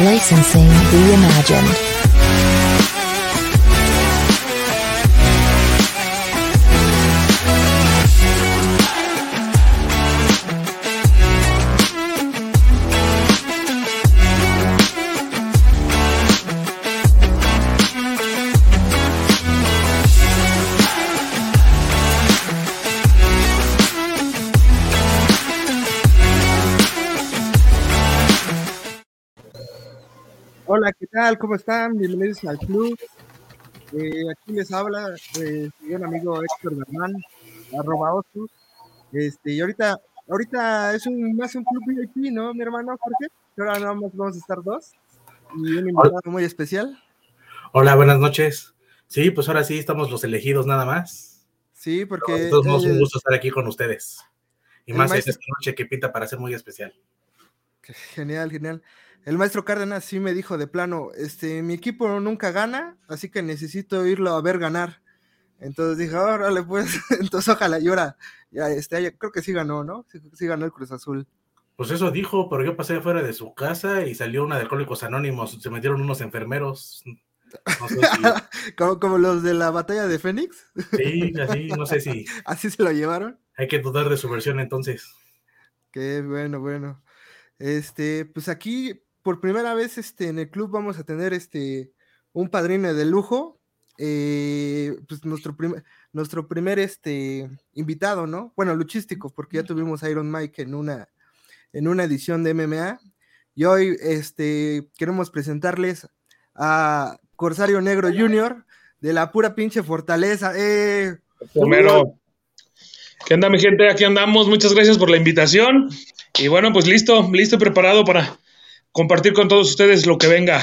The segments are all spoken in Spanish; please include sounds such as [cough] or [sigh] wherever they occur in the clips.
Licensing reimagined. Tal? ¿Cómo están? Bienvenidos al club. Eh, aquí les habla eh, un amigo Héctor Bernal, arroba Osus. Este, y ahorita, ahorita es un, más un club VIP, ¿no, mi hermano Jorge? Ahora nada más vamos a estar dos. Y un invitado muy especial. Hola, buenas noches. Sí, pues ahora sí estamos los elegidos nada más. Sí, porque... Todos modos, eh, un gusto estar aquí con ustedes. Y más maestro- esta noche que pinta para ser muy especial. Genial, genial. El maestro Cárdenas sí me dijo de plano, este, mi equipo nunca gana, así que necesito irlo a ver ganar. Entonces dije, órale, pues, [laughs] entonces ojalá y ahora, ya, este, creo que sí ganó, ¿no? Sí, sí ganó el Cruz Azul. Pues eso dijo, pero yo pasé fuera de su casa y salió una de Alcohólicos Anónimos. Se metieron unos enfermeros. No sé si. [laughs] como, como los de la batalla de Fénix, Sí, así, no sé si [laughs] así se lo llevaron. hay que dudar de su versión entonces. Qué bueno, bueno. Este, pues aquí por primera vez este, en el club vamos a tener este, un padrino de lujo. eh, pues nuestro, primer nuestro primer este, invitado, ¿no? Bueno, luchístico, porque ya tuvimos a Iron Mike en una, en una edición de MMA. Y hoy este, queremos presentarles a Corsario Negro Jr. de la pura pinche fortaleza. ¡Eh! ¿qué onda mi gente? Aquí andamos, muchas gracias por la invitación. Y bueno, pues listo, listo y preparado para compartir con todos ustedes lo que venga.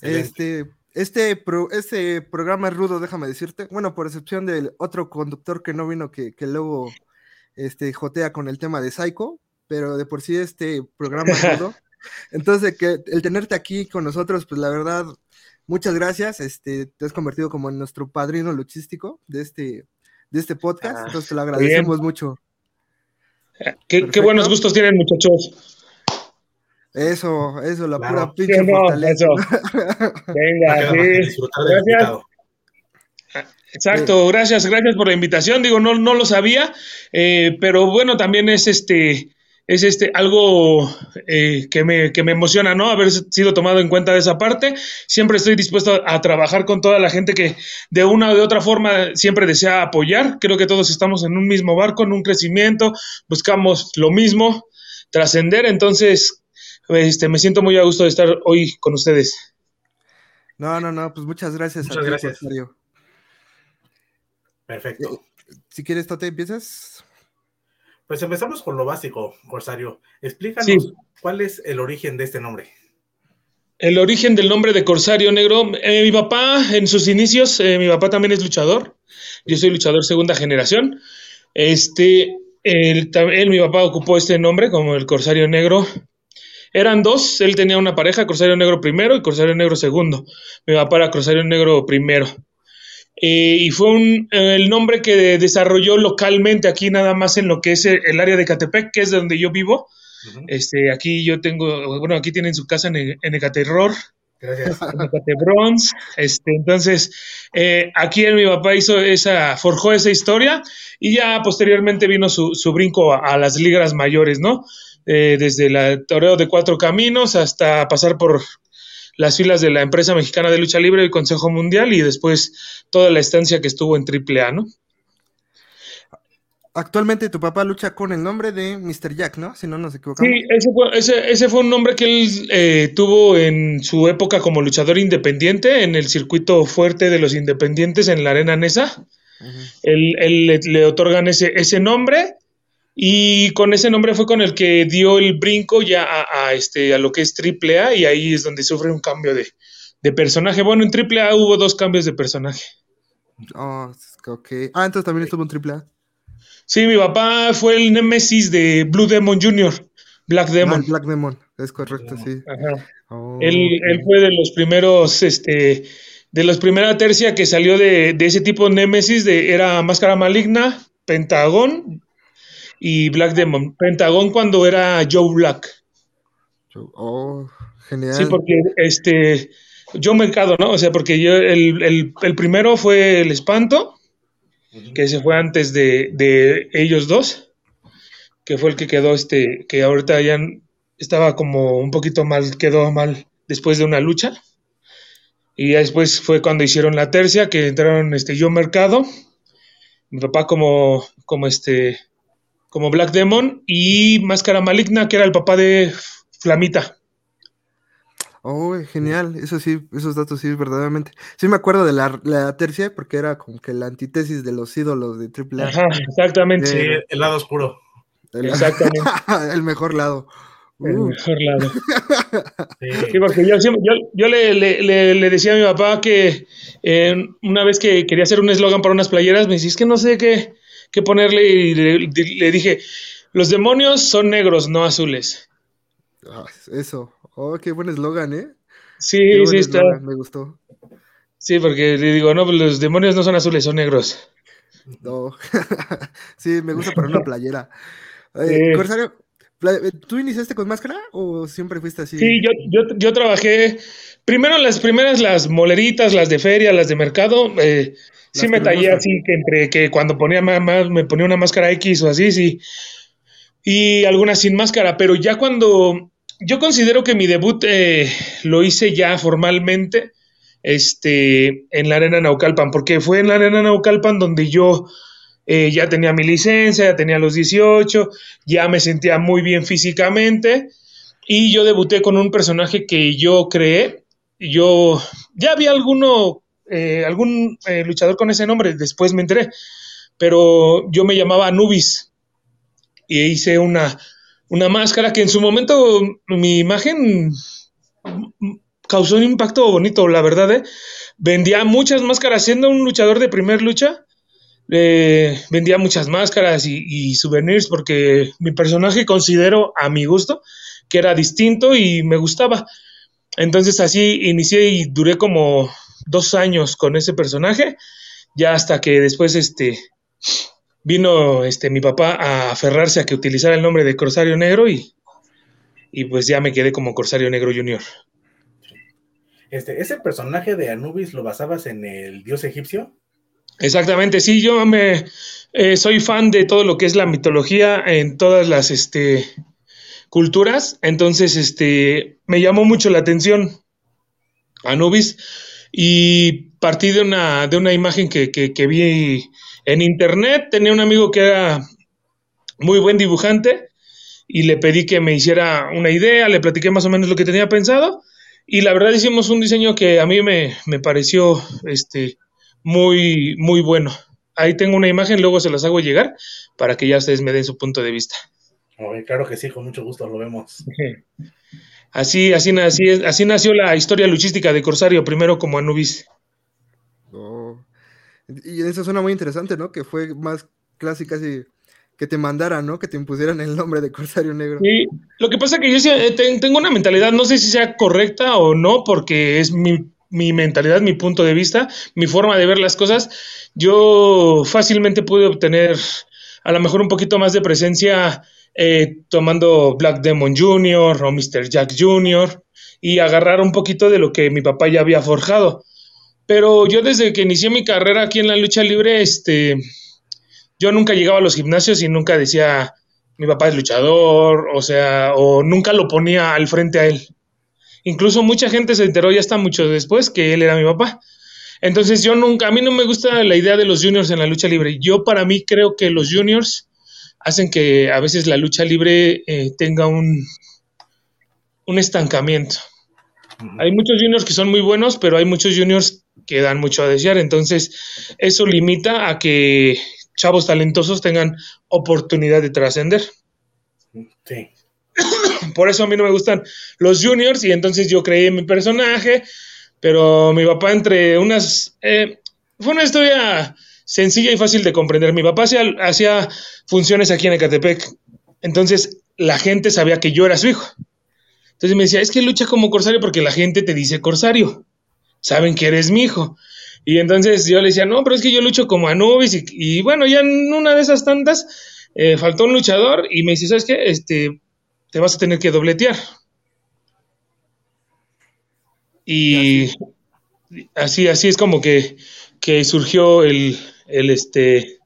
Este, este, pro- este programa es rudo, déjame decirte. Bueno, por excepción del otro conductor que no vino, que, que luego este, jotea con el tema de Psycho, pero de por sí este programa es rudo. [laughs] Entonces, que el tenerte aquí con nosotros, pues la verdad, muchas gracias. Este, te has convertido como en nuestro padrino luchístico de este, de este podcast. Ah, entonces, te lo bien. agradecemos mucho. ¿Qué, buenos gustos tienen, muchachos. Eso, eso, la Claro. pura Sí, pinche no, fortaleza. [laughs] Venga, sí. Gracias. Exacto, gracias, gracias por la invitación. Digo, no, no lo sabía, eh, pero bueno, también es este, es este algo eh, que, me, que me emociona, ¿no? Haber sido tomado en cuenta de esa parte. Siempre estoy dispuesto a, a trabajar con toda la gente que de una o de otra forma siempre desea apoyar. Creo que todos estamos en un mismo barco, en un crecimiento, buscamos lo mismo, trascender. Entonces, este, me siento muy a gusto de estar hoy con ustedes. No, no, no, pues muchas gracias Muchas a ti, gracias. Corsario. Perfecto. Si quieres, Tote, empiezas. Pues empezamos con lo básico, Corsario. Explícanos Sí. cuál es el origen de este nombre. El origen del nombre de Corsario Negro, eh, mi papá en sus inicios, eh, mi papá también es luchador, yo soy luchador segunda generación, este, él, mi papá ocupó este nombre como el Corsario Negro, eran dos, él tenía una pareja, Corsario Negro primero y Corsario Negro segundo, mi papá era Corsario Negro primero, Eh, y fue un, eh, el nombre que desarrolló localmente aquí nada más en lo que es el, el área de Catepec, que es de donde yo vivo, este, aquí yo tengo, bueno, aquí tienen su casa en, E- en Ecaterror, Gracias. [laughs] Bronze. Este, entonces, eh, aquí mi papá hizo esa, forjó esa historia y ya posteriormente vino su, su brinco a, a las ligas mayores, ¿no? Eh, desde el toreo de cuatro caminos hasta pasar por las filas de la empresa mexicana de lucha libre y Consejo Mundial y después toda la estancia que estuvo en AAA, ¿no? Actualmente tu papá lucha con el nombre de Mr. Jack, ¿no? Si no nos equivocamos. Sí, ese fue, ese, ese fue un nombre que él eh, tuvo en su época como luchador independiente en el circuito fuerte de los independientes en la Arena Nesa. Ujú. Él, él le, le otorgan ese, ese nombre y con ese nombre fue con el que dio el brinco ya a, a este, a lo que es AAA y ahí es donde sufre un cambio de, de personaje. Bueno, en AAA hubo dos cambios de personaje. Oh, ok. Ah, entonces también estuvo en AAA. Sí, mi papá fue el némesis de Blue Demon Jr., Black Ah, Demon. Black Demon, es correcto, sí. Ajá. Oh, Él, fue de los primeros, este, de los primera tercia que salió de, de ese tipo de Némesis, de, era Máscara Maligna, Pentagón y Black Demon. Pentagón cuando era Joe Black. Oh, Genial. Sí, porque este, yo mercado, ¿no? O sea, porque yo, el, el- el primero fue el espanto, que se fue antes de, de ellos dos, que fue el que quedó, este, que ahorita ya estaba como un poquito mal, quedó mal después de una lucha. Y ya después fue cuando hicieron la tercia, que entraron este, yo mercado, mi papá como, como este, como Black Demon y Máscara Maligna, que era el papá de Flamita. Oh, genial, eso sí, esos datos sí, verdaderamente. Sí me acuerdo de la, la tercia porque era como que la antítesis de los ídolos de Triple A. Ajá, exactamente. Sí, el lado oscuro. El, Exactamente. [laughs] el mejor lado. El Uh, mejor lado. [laughs] Sí. Sí, porque yo, siempre- yo, yo le, le- le- le decía a mi papá que eh, una vez que quería hacer un eslogan para unas playeras, me decía, es que no sé qué, qué ponerle y le, le dije, los demonios son negros, no azules. ah, eso. Oh, qué buen eslogan, ¿eh? Sí, Qué sí, está. Me gustó. Sí, porque le digo, no, pues los demonios no son azules, son negros. No. [laughs] sí, me gusta para una [laughs] playera. Eh, Sí. Corsario, pla- ¿tú iniciaste con máscara o siempre fuiste así? Sí, yo, yo, yo trabajé primero las primeras, las moleritas, las de feria, las de mercado. eh, sí me tallé así que entre que cuando ponía ma- me ponía una máscara X o así, sí. Y algunas sin máscara, pero ya cuando yo considero que mi debut eh, lo hice ya formalmente este, en la Arena Naucalpan, porque fue en la Arena Naucalpan donde yo eh, ya tenía mi licencia, ya tenía los 18, ya me sentía muy bien físicamente y yo debuté con un personaje que yo creé. Yo ya había alguno, eh, algún eh, luchador con ese nombre, después me enteré, pero yo me llamaba Anubis y hice una, una máscara que en su momento mi imagen causó un impacto bonito, la verdad. ¿eh? Vendía muchas máscaras siendo un luchador de primer lucha. eh, vendía muchas máscaras y, y souvenirs porque mi personaje considero a mi gusto que era distinto y me gustaba. Entonces así inicié y duré como dos años con ese personaje, ya hasta que después este vino este mi papá a aferrarse a que utilizara el nombre de Corsario Negro y, y pues ya me quedé como Corsario Negro Junior. Este, ¿Ese personaje de Anubis lo basabas en el dios egipcio? Exactamente, sí, yo me eh, soy fan de todo lo que es la mitología en todas las este, culturas, entonces este, me llamó mucho la atención Anubis y partí de una, de una imagen que, que, que vi en internet, tenía un amigo que era muy buen dibujante y le pedí que me hiciera una idea, le platiqué más o menos lo que tenía pensado y la verdad hicimos un diseño que a mí me, me pareció este, muy, muy bueno. Ahí tengo una imagen, luego se las hago llegar para que ya ustedes me den su punto de vista. Oye, claro que sí, con mucho gusto lo vemos. [laughs] Así, así, así, así nació la historia luchística de Corsario, primero como Anubis. Oh. Y eso suena muy interesante, ¿no? Que fue más clásica así que te mandaran, ¿no? Que te impusieran el nombre de Corsario Negro. Sí, lo que pasa es que yo eh, te- tengo una mentalidad, no sé si sea correcta o no, porque es mi, mi mentalidad, mi punto de vista, mi forma de ver las cosas. Yo fácilmente pude obtener a lo mejor un poquito más de presencia eh, tomando Black Demon Jr. o Mr. Jack Jr. y agarrar un poquito de lo que mi papá ya había forjado. Pero yo desde que inicié mi carrera aquí en la lucha libre, este, yo nunca llegaba a los gimnasios y nunca decía, mi papá es luchador, o sea, o nunca lo ponía al frente a él. Incluso mucha gente se enteró ya hasta mucho después que él era mi papá. Entonces yo nunca, a mí no me gusta la idea de los juniors en la lucha libre. Yo para mí creo que los juniors hacen que a veces la lucha libre eh, tenga un, un estancamiento. Hay muchos juniors que son muy buenos, pero hay muchos juniors que dan mucho a desear. Entonces, eso limita a que chavos talentosos tengan oportunidad de trascender. Sí. Por eso a mí no me gustan los juniors y entonces yo creé mi personaje, pero mi papá entre unas... eh, fue una historia sencilla y fácil de comprender. Mi papá hacía, hacía funciones aquí en Ecatepec, entonces la gente sabía que yo era su hijo. Entonces me decía, es que lucha como corsario porque la gente te dice corsario. Saben que eres mi hijo. Y entonces yo le decía, no, pero es que yo lucho como Anubis. Y, y bueno, ya en una de esas tantas eh, faltó un luchador y me dice, ¿sabes qué? Este, te vas a tener que dobletear. Y así, así es como que, que surgió el, el, este,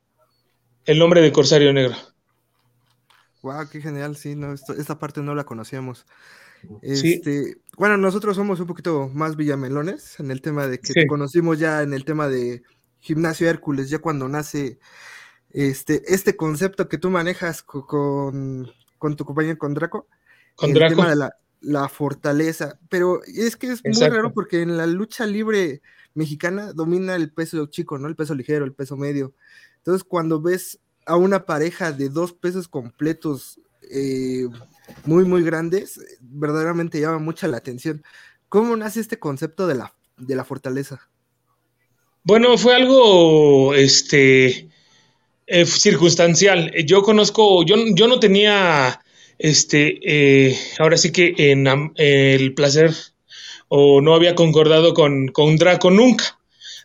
el nombre de Corsario Negro. Wow, qué genial, sí, no, esto- esta parte no la conocíamos. Sí. Este, bueno, nosotros somos un poquito más villamelones en el tema de que Sí. te conocimos ya en el tema de Gimnasio Hércules, ya cuando nace este, este concepto que tú manejas co- con, con tu compañero, con Draco, Con el Draco. tema de la, la fortaleza. Pero es que es muy raro porque en la lucha libre mexicana domina el peso chico, ¿no? El peso ligero, el peso medio. Entonces, cuando ves a una pareja de dos pesos completos eh, muy, muy grandes, eh, verdaderamente llama mucha la atención. ¿Cómo nace este concepto de la, de la fortaleza? Bueno, fue algo este eh, circunstancial. Yo conozco, yo, yo no tenía este ahora sí que en el placer o no había concordado con, con Draco nunca.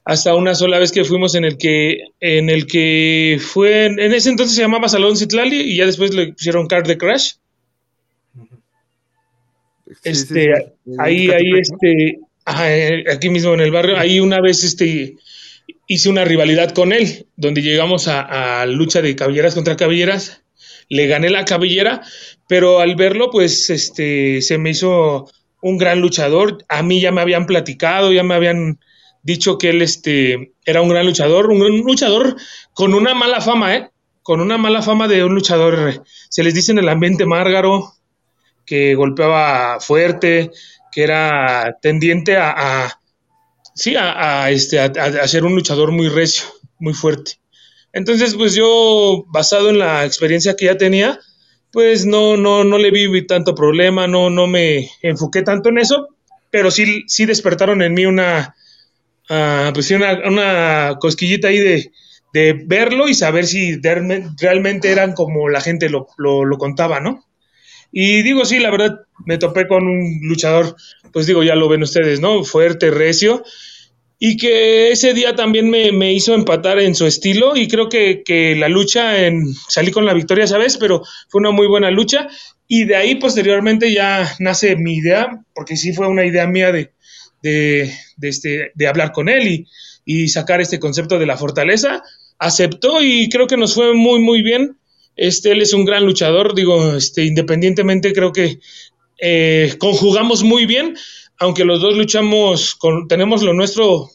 Hasta una sola vez que fuimos en el que, en el que fue, en, en ese entonces se llamaba Salón Citlali y ya después le pusieron Card de Crash. Sí, Este, sí, ahí, ahí, este, eh, aquí mismo en el barrio, ahí una vez, este, hice una rivalidad con él, donde llegamos a, a lucha de cabelleras contra cabelleras, le gané la cabellera, pero al verlo, pues, este, se me hizo un gran luchador, a mí ya me habían platicado, ya me habían dicho que él, este, era un gran luchador, un luchador con una mala fama, ¿eh? Con una mala fama de un luchador, se les dice en el ambiente márgaro, que golpeaba fuerte, que era tendiente a, sí, a, este, a- a ser un luchador muy recio, muy fuerte. Entonces, pues yo, basado en la experiencia que ya tenía, pues no, no, no le vi tanto problema, no, no me enfoqué tanto en eso, pero sí, sí despertaron en mí una, sí, una, cosquillita ahí de, verlo y saber si realme- realmente eran como la gente lo, lo, lo contaba, ¿no? Y digo, sí, la verdad, me topé con un luchador, pues digo, ya lo ven ustedes, ¿no? Fuerte, recio, y que ese día también me, me hizo empatar en su estilo, y creo que, que la lucha, en, salí con la victoria, ¿sabes? Pero fue una muy buena lucha, y de ahí posteriormente ya nace mi idea, porque sí fue una idea mía de, de, este, de hablar con él y, y sacar este concepto de la fortaleza. Aceptó y creo que nos fue muy, muy bien. Este, él es un gran luchador, digo, este, independientemente creo que eh, conjugamos muy bien, aunque los dos luchamos, con, tenemos lo nuestro,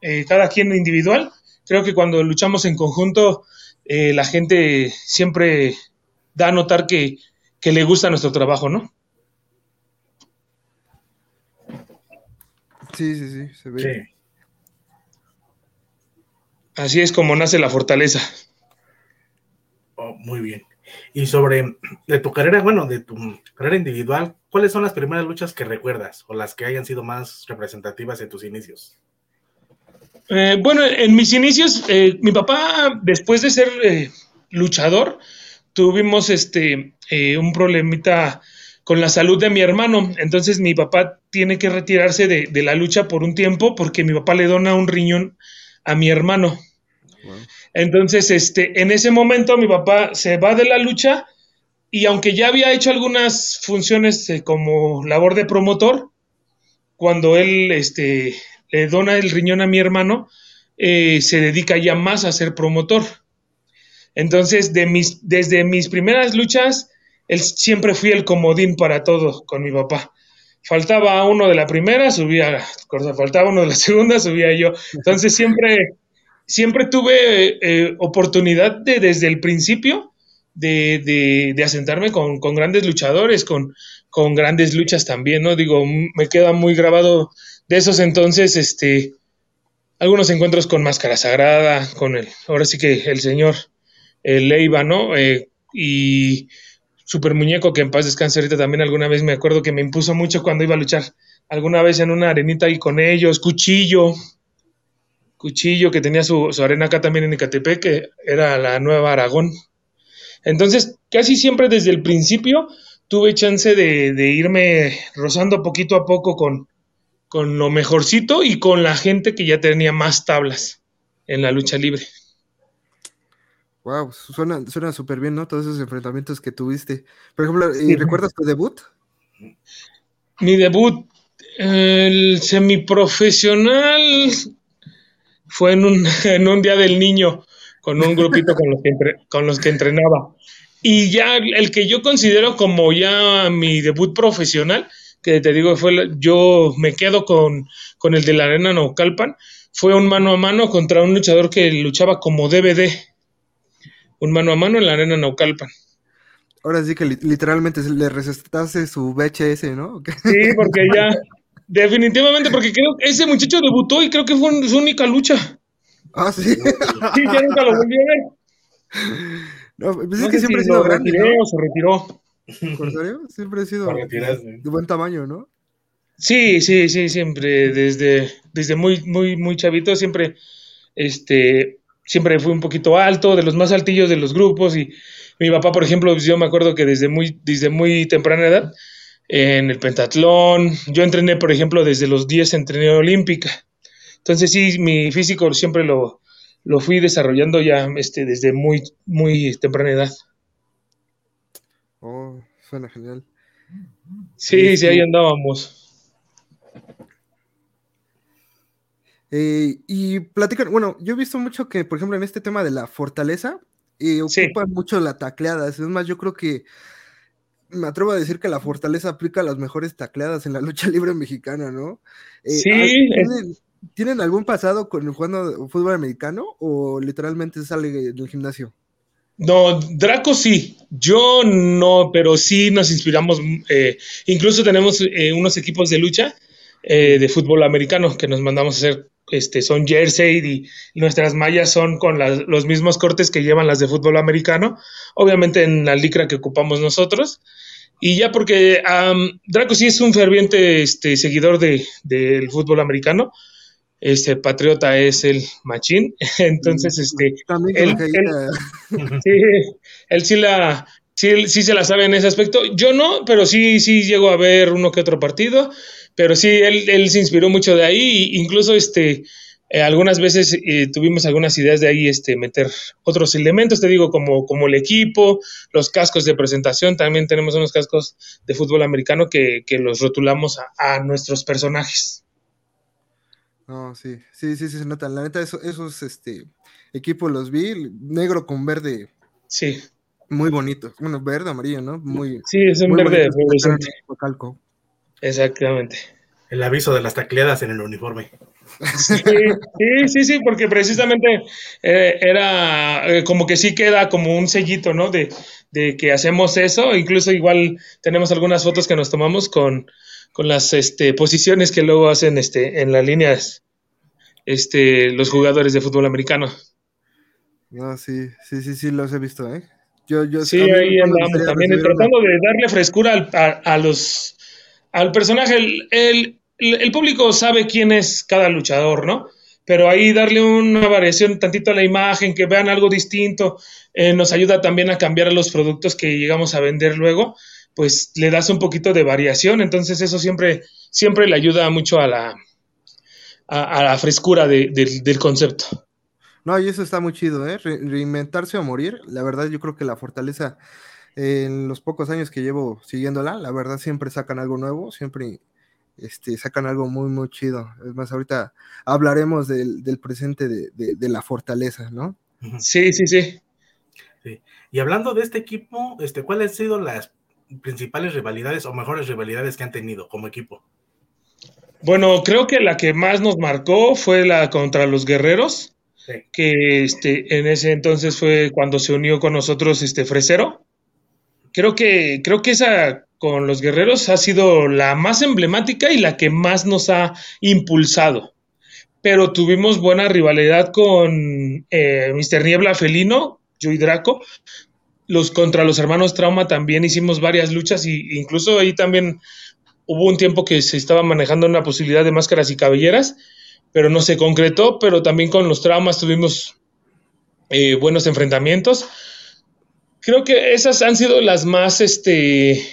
eh, cada quien individual. Creo que cuando luchamos en conjunto, eh, la gente siempre da a notar que, que le gusta nuestro trabajo, ¿no? Sí, sí, sí, se ve. Sí. Así es como nace la fortaleza. Oh, muy bien. Y sobre de tu carrera, bueno, de tu carrera individual, ¿cuáles son las primeras luchas que recuerdas o las que hayan sido más representativas en tus inicios? Eh, bueno, en mis inicios, eh, mi papá, después de ser eh, luchador, tuvimos este un problemita con la salud de mi hermano. Entonces mi papá tiene que retirarse de, la lucha por un tiempo porque mi papá le dona un riñón a mi hermano. Entonces, este, en ese momento mi papá se va de la lucha y aunque ya había hecho algunas funciones como labor de promotor, cuando él este, le dona el riñón a mi hermano, eh, se dedica ya más a ser promotor. Entonces, desde mis primeras luchas, él siempre fui el comodín para todo con mi papá. Faltaba uno de la primera, subía, faltaba uno de la [laughs] segunda, subía yo. Entonces siempre, siempre tuve eh, oportunidad de desde el principio de, asentarme con, con, grandes luchadores, con, con, grandes luchas también, ¿no? Digo, me queda muy grabado de esos entonces, este, algunos encuentros con Máscara Sagrada, con el, ahora sí que el señor el Leiva, ¿no? Eh, y Super Muñeco, que en paz descanse ahorita también alguna vez me acuerdo que me impuso mucho cuando iba a luchar alguna vez en una arenita ahí con ellos, Cuchillo, Cuchillo que tenía su, su arena acá también en Ecatepec, que era la Nueva Aragón. Entonces, casi siempre desde el principio tuve chance de, de irme rozando poquito a poco con, con lo mejorcito y con la gente que ya tenía más tablas en la lucha libre. Wow, suena suena súper bien, ¿no? Todos esos enfrentamientos que tuviste. Por ejemplo, ¿y ¿recuerdas tu debut? Mi debut, El semiprofesional fue en un, [laughs] en un día del niño con un grupito con los que, con los que entrenaba. Y ya el que yo considero como ya mi debut profesional, que te digo, fue yo me quedo con, con el de la Arena Naucalpan, fue un mano a mano contra un luchador que luchaba como DVD. Un mano a mano en la Arena Naucalpan. Ahora sí que literalmente le recetaste su VHS, ¿no? Sí, porque ya, definitivamente, porque creo que ese muchacho debutó y creo que fue su única lucha. Ah, sí. Sí, ya nunca lo volví a ver. No, pues es que siempre ha sido grande. ¿no? o se retiró. ¿Por serio? [laughs] Siempre ha sido de buen tamaño, ¿no? Sí, sí, sí, siempre, desde, desde muy, muy, muy chavito, siempre, este, siempre fui un poquito alto, de los más altillos de los grupos, y mi papá, por ejemplo, yo me acuerdo que desde muy, desde muy temprana edad, en el pentatlón, yo entrené, por ejemplo, desde los 10 entrené olímpica, entonces sí, mi físico siempre lo, lo fui desarrollando ya este, desde muy, muy temprana edad. Suena genial. Sí, sí, ahí andábamos. Eh, y platican, bueno, yo he visto mucho que, por ejemplo, en este tema de la fortaleza, eh, ocupan mucho la tacleada. Es más, yo creo que me atrevo a decir que la fortaleza aplica las mejores tacleadas en la [laughs] lucha libre mexicana, ¿no? Eh, sí. ¿Tienen algún pasado con jugando fútbol americano o literalmente sale del gimnasio? No, Draco sí, yo no, pero sí nos inspiramos, eh, incluso tenemos eh, unos equipos de lucha eh, de fútbol americano que nos mandamos a hacer, este, son jersey y nuestras mallas son con los mismos cortes que llevan las de fútbol americano, obviamente en la licra que ocupamos nosotros, y ya porque Draco sí es un ferviente este, seguidor del de, fútbol americano, este patriota es el machín, [laughs] entonces este él, [laughs] sí, él sí la sí, sí, se la sabe en ese aspecto. Yo no, pero sí sí llego a ver uno que otro partido, pero sí él, él se inspiró mucho de ahí, incluso este eh, algunas veces eh, tuvimos algunas ideas de ahí este meter otros elementos, te digo como como el equipo, los cascos de presentación, también tenemos unos cascos de fútbol americano que, que los rotulamos a nuestros personajes. No, sí, sí, sí, se nota. La neta, esos, este, equipos los vi, negro con verde. Sí. Muy bonito. Bueno, verde, amarillo, ¿no? Muy, sí, es un verde calco. Exactamente. El aviso de las tacleadas en el uniforme. Sí, sí, sí, porque precisamente eh, era eh, como que sí queda como un sellito, ¿no? De, de que hacemos eso. Incluso igual tenemos algunas fotos que nos tomamos con, con las este, posiciones que luego hacen este, en las líneas este, los jugadores de fútbol americano. No, sí, sí, sí, sí, los he visto, ¿eh? Yo, yo sí, ahí andamos también tratando de darle frescura al, a, los, al personaje. El, el, público sabe quién es cada luchador, ¿no? Pero ahí darle una variación tantito a la imagen, que vean algo distinto, eh, nos ayuda también a cambiar los productos que llegamos a vender luego pues le das un poquito de variación, entonces eso siempre, siempre le ayuda mucho a la, a, la frescura del concepto. No, y eso está muy chido, ¿eh? reinventarse o morir, la verdad yo creo que la fortaleza en los pocos años que llevo siguiéndola, la verdad siempre sacan algo nuevo, siempre este, sacan algo muy, muy chido. Es más, ahorita hablaremos del, presente de, de, la fortaleza, ¿no? Sí, sí, sí, sí. Y hablando de este equipo, este, ¿cuáles han sido las principales rivalidades o mejores rivalidades que han tenido como equipo? Bueno, creo que la que más nos marcó fue la contra los guerreros, que este, en ese entonces fue cuando se unió con nosotros este Fresero. Creo que, creo que esa con los guerreros ha sido la más emblemática y la que más nos ha impulsado. Pero tuvimos buena rivalidad con eh, Mr. Niebla Felino, yo y Draco, los contra los hermanos Trauma también hicimos varias luchas y incluso ahí también hubo un tiempo que se estaba manejando una posibilidad de máscaras y cabelleras, pero no se concretó, pero también con los traumas tuvimos eh, buenos enfrentamientos. Creo que esas han sido las más, este,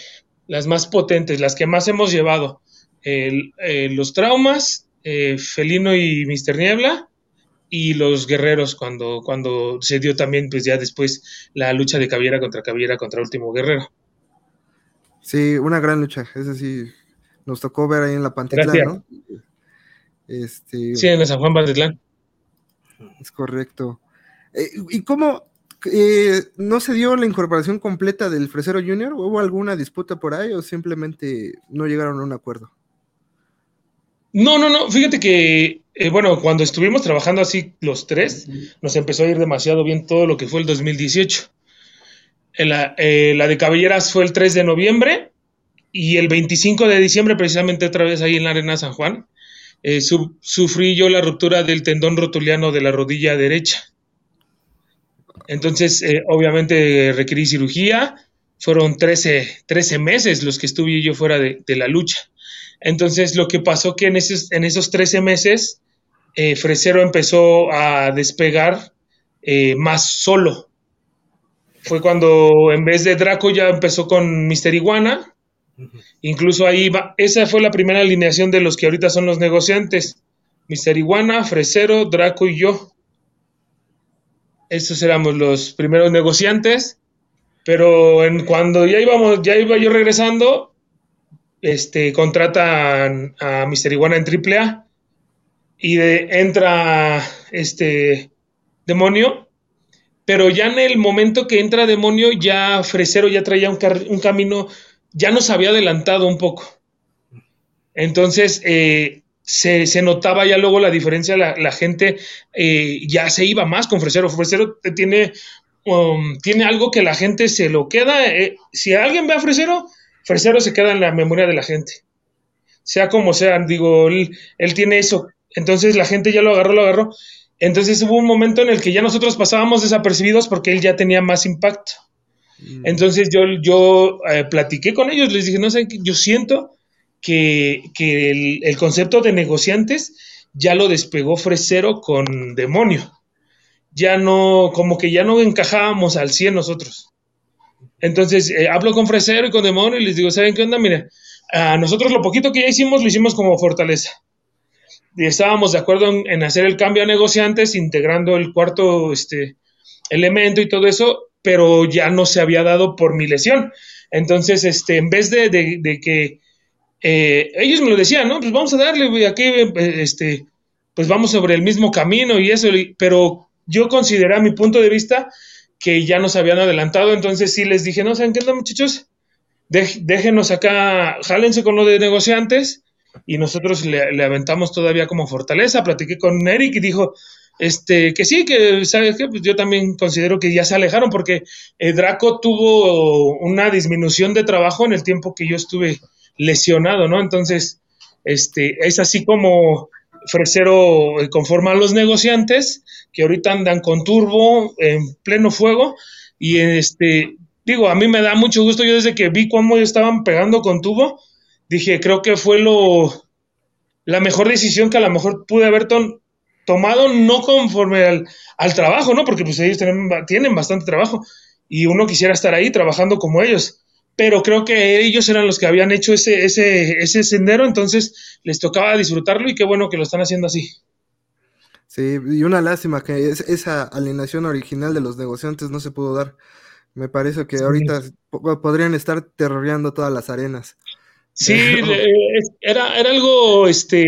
las más potentes, las que más hemos llevado. Eh, los traumas, eh, Felino y Mister Niebla, y los guerreros cuando, cuando se dio también, pues ya después la lucha de Caviera contra Caviera contra Último Guerrero. Sí, una gran lucha, es así. nos tocó ver ahí en la Pantitlán, Gracias. ¿no? Este, Sí, en la San Juan Pantitlán. es correcto. Eh, ¿Y cómo eh, no se dio la incorporación completa del Fresero Junior? ¿Hubo alguna disputa por ahí o simplemente no llegaron a un acuerdo? No, no, no. Fíjate que, eh, bueno, cuando estuvimos trabajando así los tres, nos empezó a ir demasiado bien todo lo que fue el 2018. En la, eh, la de Cabelleras fue el 3 de noviembre y el 25 de diciembre, precisamente otra vez ahí en la Arena San Juan, eh, su- sufrí yo la ruptura del tendón rotuliano de la rodilla derecha. Entonces, eh, obviamente requerí cirugía. Fueron 13, 13 meses los que estuve yo fuera de, de la lucha. Entonces, lo que pasó que en esos, en esos 13 meses, eh, Fresero empezó a despegar eh, más solo. Fue cuando en vez de Draco ya empezó con Mister Iguana. Incluso ahí va, esa fue la primera alineación de los que ahorita son los negociantes. Mister Iguana, Fresero, Draco y yo. Esos éramos los primeros negociantes. Pero en, cuando ya íbamos, ya iba yo regresando, este, contratan a Mister Iguana en AAA y de- entra este demonio, pero ya en el momento que entra demonio, ya Fresero ya traía un, un camino, ya nos había adelantado un poco. Entonces, eh, se, se notaba ya luego la diferencia, la, la gente eh, ya se iba más con Fresero. Fresero tiene, um, tiene algo que la gente se lo queda. eh, si alguien ve a Fresero, Fresero se queda en la memoria de la gente. Sea como sea, digo, él, él tiene eso. Entonces la gente ya lo agarró, lo agarró. Entonces hubo un momento en el que ya nosotros pasábamos desapercibidos porque él ya tenía más impacto. Entonces yo, yo eh, platiqué con ellos, les dije, no sé, yo siento que, que el, el concepto de negociantes ya lo despegó Fresero con Demonio. Ya no, como que ya no encajábamos al 100 nosotros. Entonces eh, hablo con Fresero y con Demonio y les digo, ¿saben qué onda? Mira, a nosotros lo poquito que ya hicimos lo hicimos como fortaleza. Estábamos de acuerdo en, hacer el cambio a negociantes, integrando el cuarto este, elemento y todo eso, pero ya no se había dado por mi lesión. Entonces, este, en vez de, de- de que eh, ellos me lo decían, ¿no? Pues vamos a darle, güey, aquí, este, pues vamos sobre el mismo camino y eso, pero yo consideré a mi punto de vista que ya nos habían adelantado, entonces sí les dije, no, ¿saben qué onda, muchachos? Déjenos acá, jálense con lo de negociantes y nosotros le, aventamos todavía como fortaleza. Platiqué con Eric y dijo este, que sí, que sabes qué, pues yo también considero que ya se alejaron porque eh, Draco tuvo una disminución de trabajo en el tiempo que yo estuve lesionado, ¿no? Entonces, este, es así como Fresero eh, conforma a los negociantes que ahorita andan con turbo en pleno fuego y este digo, a mí me da mucho gusto yo desde que vi cómo estaban pegando con tubo, dije, creo que fue lo la mejor decisión que a lo mejor pude haber tomado no conforme al, al trabajo, ¿no? Porque pues ellos tienen, tienen bastante trabajo y uno quisiera estar ahí trabajando como ellos. Pero creo que ellos eran los que habían hecho ese, ese, ese sendero, entonces les tocaba disfrutarlo y qué bueno que lo están haciendo así. Sí, y una lástima que es- esa alineación original de los negociantes no se pudo dar. Me parece que ahorita po- podrían estar terroreando todas las arenas. Sí, [laughs] es- era, era algo este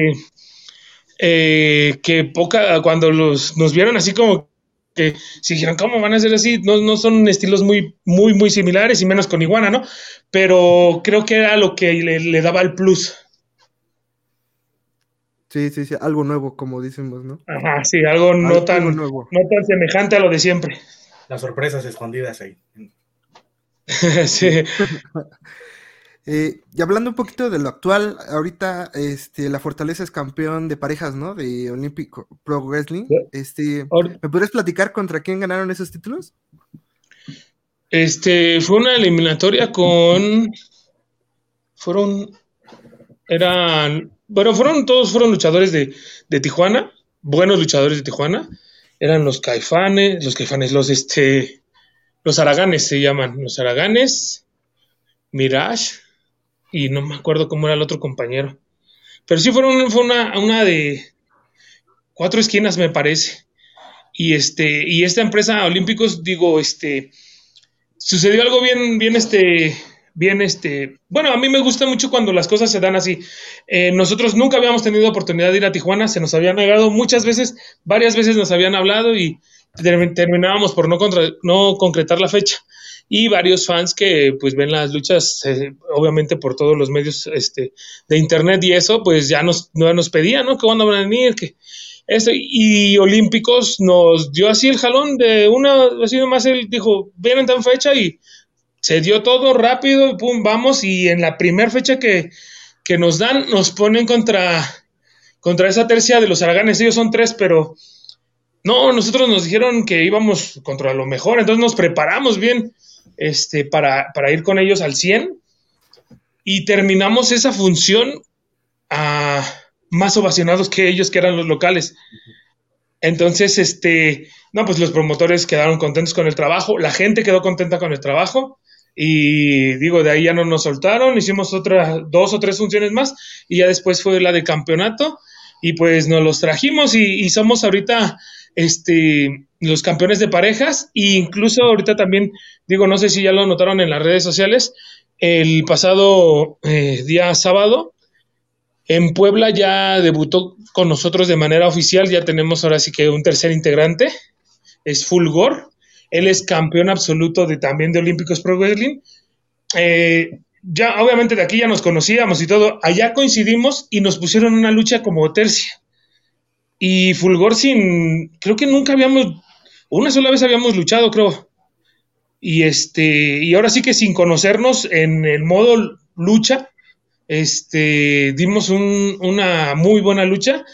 eh, que poca, cuando los, nos vieron así como que se dijeron, ¿cómo van a ser así? No, no son estilos muy, muy, muy similares y menos con Iguana, ¿no? Pero creo que era lo que le, le daba el plus. Sí, sí, sí, algo nuevo, como decimos, ¿no? Ajá, sí, algo no Algo tan, nuevo. no tan semejante a lo de siempre. Las sorpresas escondidas ahí. [laughs] sí. [laughs] Eh, y hablando un poquito de lo actual, ahorita este, la Fortaleza es campeón de parejas, ¿no? De Olympic Pro Wrestling. Este, ¿Me podrías platicar contra quién ganaron esos títulos? Este, fue una eliminatoria con. Fueron. Eran. Bueno, fueron todos fueron luchadores de, de Tijuana, buenos luchadores de Tijuana. Eran los caifanes, los caifanes, los este. Los araganes se llaman, los araganes, Mirage, y no me acuerdo cómo era el otro compañero. Pero sí fueron, fue una, una de cuatro esquinas, me parece. Y este, y esta empresa Olímpicos, digo, este sucedió algo bien, bien, este, bien, este, bueno, a mí me gusta mucho cuando las cosas se dan así. Eh, nosotros nunca habíamos tenido oportunidad de ir a Tijuana, se nos había negado muchas veces, varias veces nos habían hablado y terminábamos por no, no concretar la fecha. Y varios fans que pues ven las luchas, eh, obviamente por todos los medios este, de internet y eso, pues ya nos, nos pedían, ¿no? Que cuándo van a venir, que eso, y Olímpicos nos dio así el jalón de una, así nomás él dijo, vienen tan fecha y se dio todo rápido y pum, vamos, y en la primera fecha que, nos dan, nos ponen contra, contra esa tercia de los Araganes, ellos son tres, pero no, nosotros nos dijeron que íbamos contra lo mejor, entonces nos preparamos bien este, para, para ir con ellos al 100 y terminamos esa función a más ovacionados que ellos, que eran los locales. Entonces, este, no, pues los promotores quedaron contentos con el trabajo, la gente quedó contenta con el trabajo y digo, de ahí ya no nos soltaron, hicimos otras dos o tres funciones más y ya después fue la de campeonato y pues nos los trajimos y, somos ahorita este, los campeones de parejas e incluso ahorita también, digo, no sé si ya lo notaron en las redes sociales, el pasado eh, día sábado en Puebla ya debutó con nosotros de manera oficial, ya tenemos ahora sí que un tercer integrante, es Fulgor, él es campeón absoluto de también de Olímpicos Pro Wrestling. Eh, ya, obviamente de aquí ya nos conocíamos y todo, allá coincidimos y nos pusieron una lucha como tercia. Y Fulgor sin, creo que nunca habíamos, una sola vez habíamos luchado, creo. Y este, y ahora sí que sin conocernos en el modo lucha, este, dimos una muy buena lucha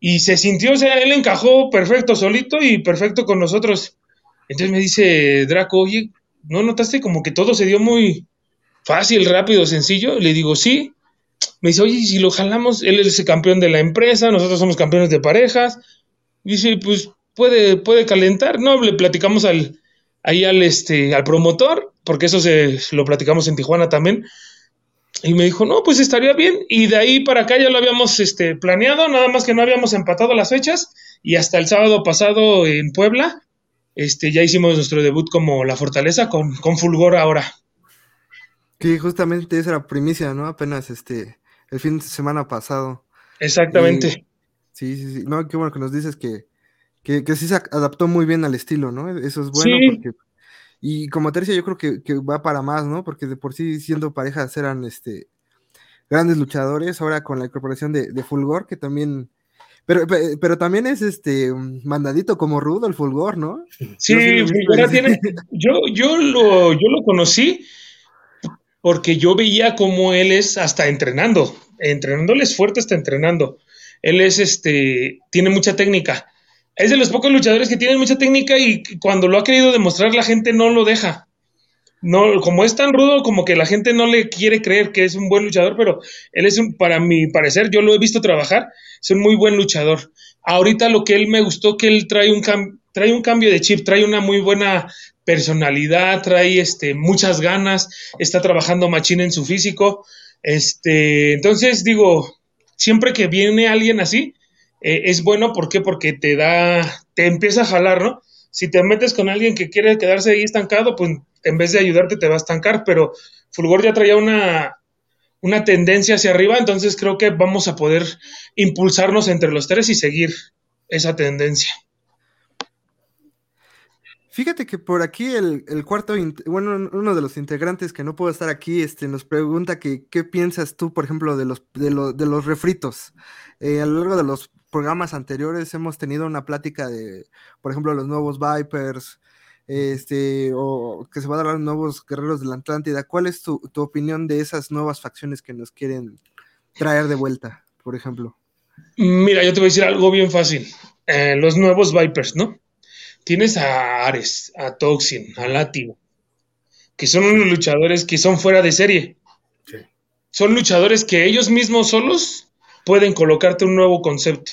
y se sintió, o sea, él encajó perfecto solito y perfecto con nosotros. Entonces me dice Draco, oye, ¿no notaste como que todo se dio muy fácil, rápido, sencillo? Le digo, sí. Me dice, oye, si lo jalamos, él es el campeón de la empresa, nosotros somos campeones de parejas. Dice, pues puede, puede calentar. No, le platicamos al, ahí al, este, al promotor, porque eso se, lo platicamos en Tijuana también. Y me dijo, no, pues estaría bien. Y de ahí para acá ya lo habíamos este, planeado, nada más que no habíamos empatado las fechas. Y hasta el sábado pasado en Puebla, este, ya hicimos nuestro debut como La Fortaleza con, con Fulgor ahora. Sí, justamente esa era primicia, ¿no? Apenas este, el fin de semana pasado. Exactamente. sí, sí, sí. No, qué bueno que nos dices que, que, que sí se adaptó muy bien al estilo, ¿no? Eso es bueno porque y como tercia yo creo que, va para más, ¿no? Porque de por sí siendo parejas eran este grandes luchadores, ahora con la incorporación de, Fulgor, que también... Pero, pero también es este mandadito como rudo el Fulgor, ¿no? Sí, Fulgor tiene... Yo, yo, lo, yo lo conocí porque yo veía cómo él es hasta entrenando, él es fuerte hasta entrenando. Él es este, tiene mucha técnica es de los pocos luchadores que tienen mucha técnica y cuando lo ha querido demostrar la gente no lo deja. No, como es tan rudo, como que la gente no le quiere creer que es un buen luchador, pero él es un, para mi parecer, yo lo he visto trabajar, es un muy buen luchador. Ahorita lo que él me gustó que él trae un trae un cambio de chip, trae una muy buena personalidad, trae este muchas ganas, está trabajando machín en su físico. Este, entonces digo, siempre que viene alguien así, eh, es bueno, ¿por qué? Porque te da, te empieza a jalar, ¿no? Si te metes con alguien que quiere quedarse ahí estancado, pues en vez de ayudarte te va a estancar, pero Fulgor ya traía una, una tendencia hacia arriba, entonces creo que vamos a poder impulsarnos entre los tres y seguir esa tendencia. Fíjate que por aquí el, cuarto, bueno, uno de los integrantes que no puedo estar aquí, este, nos pregunta que qué piensas tú, por ejemplo, de los, de, de los refritos. Eh, a lo largo de los programas anteriores hemos tenido una plática de, por ejemplo, los nuevos Vipers, este, o que se van a dar los nuevos guerreros de la Atlántida. ¿Cuál es tu, opinión de esas nuevas facciones que nos quieren traer de vuelta, por ejemplo? Mira, yo te voy a decir algo bien fácil. Eh, los nuevos Vipers, ¿no? Tienes a Ares, a Toxin, a Látigo, que son unos luchadores que son fuera de serie. Son luchadores que ellos mismos solos pueden colocarte un nuevo concepto.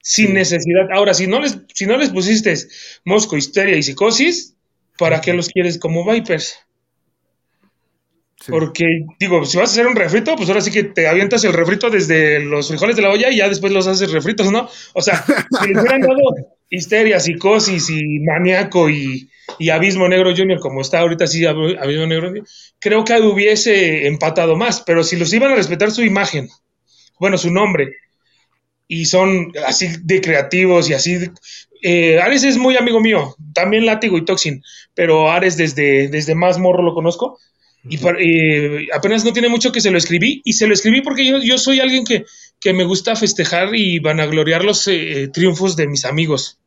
Sin necesidad. Ahora, si no les, si no les pusiste Mosco, Histeria y Psicosis, ¿para qué los quieres como Vipers? Porque, digo, si vas a hacer un refrito, pues ahora sí que te avientas el refrito desde los frijoles de la olla y ya después los haces refritos, ¿no? O sea, [laughs] si les hubieran dado Histeria, Psicosis y Maníaco y, y Abismo Negro Junior, como está ahorita sí Abismo Negro, creo que hubiese empatado más, pero si los iban a respetar su imagen, bueno, su nombre, y son así de creativos y así. Eh, Ares es muy amigo mío, también Látigo y Toxin, pero Ares desde, desde más morro lo conozco. Y eh, apenas no tiene mucho que se lo escribí, y se lo escribí porque yo, yo soy alguien que, que me gusta festejar y vanagloriar los eh, triunfos de mis amigos.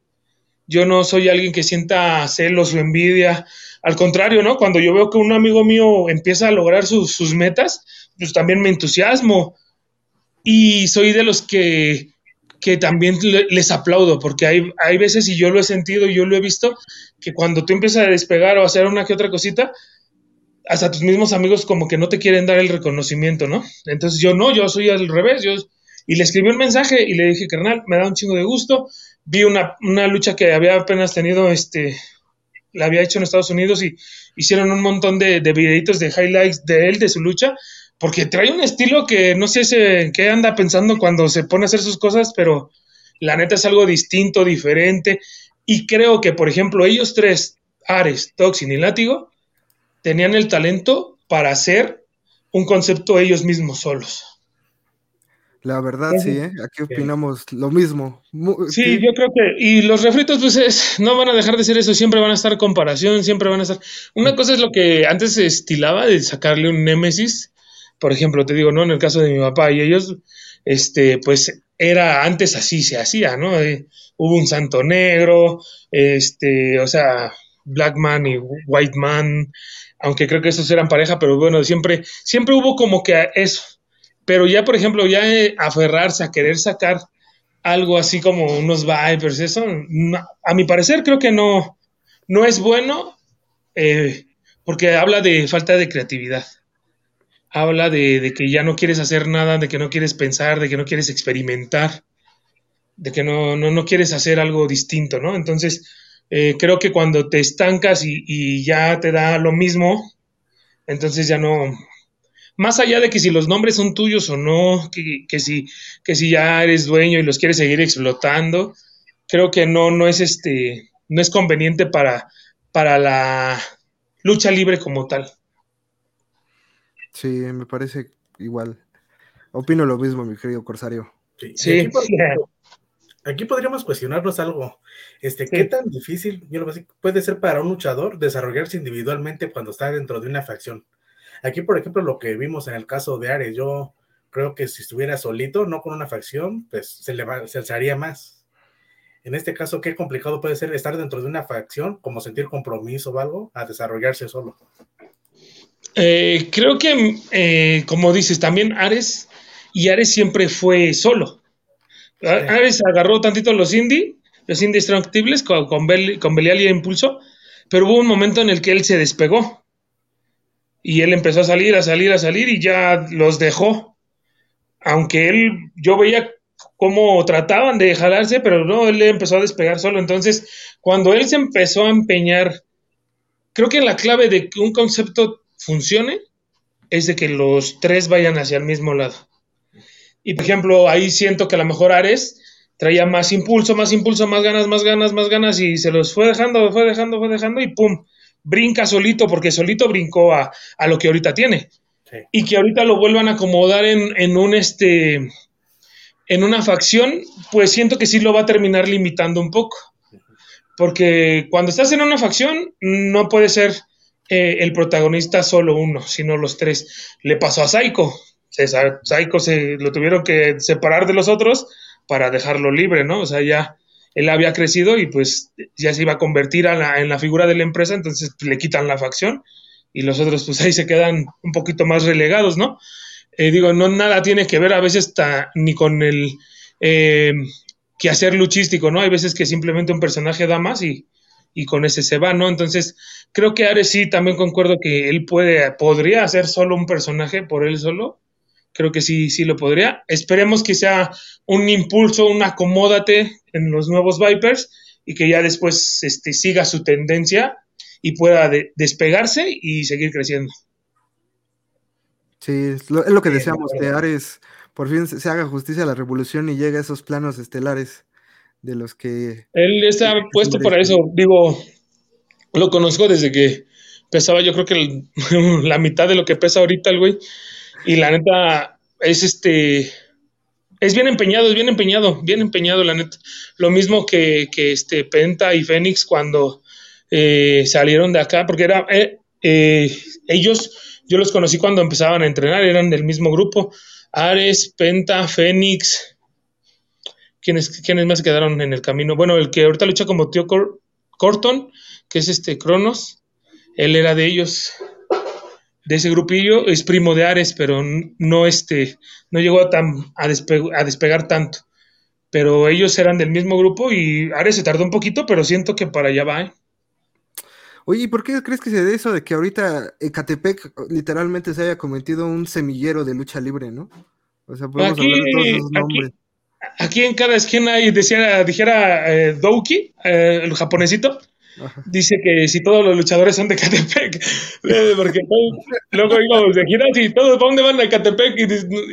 Yo no soy alguien que sienta celos o envidia. Al contrario, ¿no? Cuando yo veo que un amigo mío empieza a lograr sus, sus metas, pues también me entusiasmo y soy de los que, que también les aplaudo, porque hay, hay veces, y yo lo he sentido y yo lo he visto, que cuando tú empiezas a despegar o a hacer una que otra cosita, hasta tus mismos amigos como que no te quieren dar el reconocimiento, ¿no? Entonces yo no, yo soy al revés, yo... Y le escribí un mensaje y le dije, carnal, me da un chingo de gusto. Vi una, una lucha que había apenas tenido, este, la había hecho en Estados Unidos y hicieron un montón de, de videitos de highlights de él, de su lucha porque trae un estilo que no sé qué anda pensando cuando se pone a hacer sus cosas, pero la neta es algo distinto, diferente. Y creo que, por ejemplo, ellos tres, Ares, Toxin y Látigo, tenían el talento para hacer un concepto ellos mismos solos. La verdad, sí, ¿eh? aquí opinamos lo mismo. Sí, yo creo que, y los refritos, pues no van a dejar de ser eso, siempre van a estar comparación, siempre van a estar. Una cosa es lo que antes se estilaba de sacarle un Némesis por ejemplo, te digo, ¿no? En el caso de mi papá y ellos, este, pues era antes así se hacía, ¿no? Eh, hubo un santo negro, este, o sea, Black Man y White Man, aunque creo que esos eran pareja, pero bueno, siempre, siempre hubo como que eso. Pero ya, por ejemplo, ya eh, aferrarse a querer sacar algo así como unos vipers, eso, a mi parecer creo que no, no es bueno, eh, porque habla de falta de creatividad habla de, que ya no quieres hacer nada, de que no quieres pensar, de que no quieres experimentar, de que no, no, quieres hacer algo distinto, ¿no? Entonces, eh, creo que cuando te estancas y, ya te da lo mismo, entonces ya no, más allá de que si los nombres son tuyos o no, que, si, que si ya eres dueño y los quieres seguir explotando, creo que no, no es este, no es conveniente para, para la lucha libre como tal. Sí, me parece igual. Opino lo mismo, mi querido Corsario. Sí. Aquí, podríamos cuestionarnos algo. Este, ¿Qué tan difícil puede ser para un luchador desarrollarse individualmente cuando está dentro de una facción? Aquí, por ejemplo, lo que vimos en el caso de Ares, yo creo que si estuviera solito, no con una facción, pues se le se alzaría más. En este caso, qué complicado puede ser estar dentro de una facción, como sentir compromiso o algo, a desarrollarse solo. Eh, creo que, eh, como dices, también Ares, y Ares siempre fue solo. Ares agarró tantito los indie, los indestructibles, con, con, con Belial y Impulso, pero hubo un momento en el que él se despegó. Y él empezó a salir, a salir, a salir, y ya los dejó. Aunque él, yo veía cómo trataban de jalarse, pero no, él empezó a despegar solo. Entonces, cuando él se empezó a empeñar, creo que la clave de un concepto funcione es de que los tres vayan hacia el mismo lado. Y por ejemplo, ahí siento que a lo mejor Ares traía más impulso, más impulso, más ganas, más ganas, más ganas y se los fue dejando, fue dejando, fue dejando y pum, brinca solito porque solito brincó a, lo que ahorita tiene. Y que ahorita lo vuelvan a acomodar en, en un este en una facción, pues siento que sí lo va a terminar limitando un poco. Porque cuando estás en una facción, no puede ser eh, el protagonista solo uno, sino los tres. Le pasó a Psycho. Psycho se lo tuvieron que separar de los otros para dejarlo libre, ¿no? O sea, ya él había crecido y pues ya se iba a convertir en la figura de la empresa, entonces le quitan la facción y los otros pues ahí se quedan un poquito más relegados, ¿no? Eh, digo, no nada tiene que ver a veces ni con el eh, quehacer luchístico, ¿no? Hay veces que simplemente un personaje da más y, y con ese se va, ¿no? Entonces, creo que Ares sí, también concuerdo que él puede, podría ser solo un personaje por él solo. Creo que sí, sí lo podría. Esperemos que sea un impulso, un acomódate en los nuevos Vipers y que ya después este, siga su tendencia y pueda despegarse y seguir creciendo. Sí, es lo, que deseamos, que Ares por fin se, haga justicia a la revolución y llegue a esos planos estelares de los que... Él está que puesto para eso. Digo, lo conozco desde que pesaba, yo creo que el- [laughs] la mitad de lo que pesa ahorita el güey. Y la neta, es este. Es bien empeñado, es bien empeñado, bien empeñado, la neta. Lo mismo que, que este Penta y Fénix cuando eh, salieron de acá, porque era. eh, eh, ellos, yo los conocí cuando empezaban a entrenar, eran del mismo grupo. Ares, Penta, Fénix. ¿Quiénes, quiénes más se quedaron en el camino? Bueno, el que ahorita lucha como tío Cor- Corton, que es este Cronos, él era de ellos, de ese grupillo, es primo de Ares, pero no este, no llegó a, tan, a, despe- a despegar tanto. Pero ellos eran del mismo grupo y Ares se tardó un poquito, pero siento que para allá va. ¿eh? Oye, ¿y por qué crees que se dé eso de que ahorita Ecatepec literalmente se haya cometido un semillero de lucha libre, ¿no? O sea, podemos Aquí- hablar de todos esos nombres. Aquí en cada esquina hay, decía, dijera eh, Douki, eh, el japonesito, Ajá. dice que si todos los luchadores son de Catepec, [laughs] porque luego íbamos de giras y todos, ¿para dónde van a Catepec?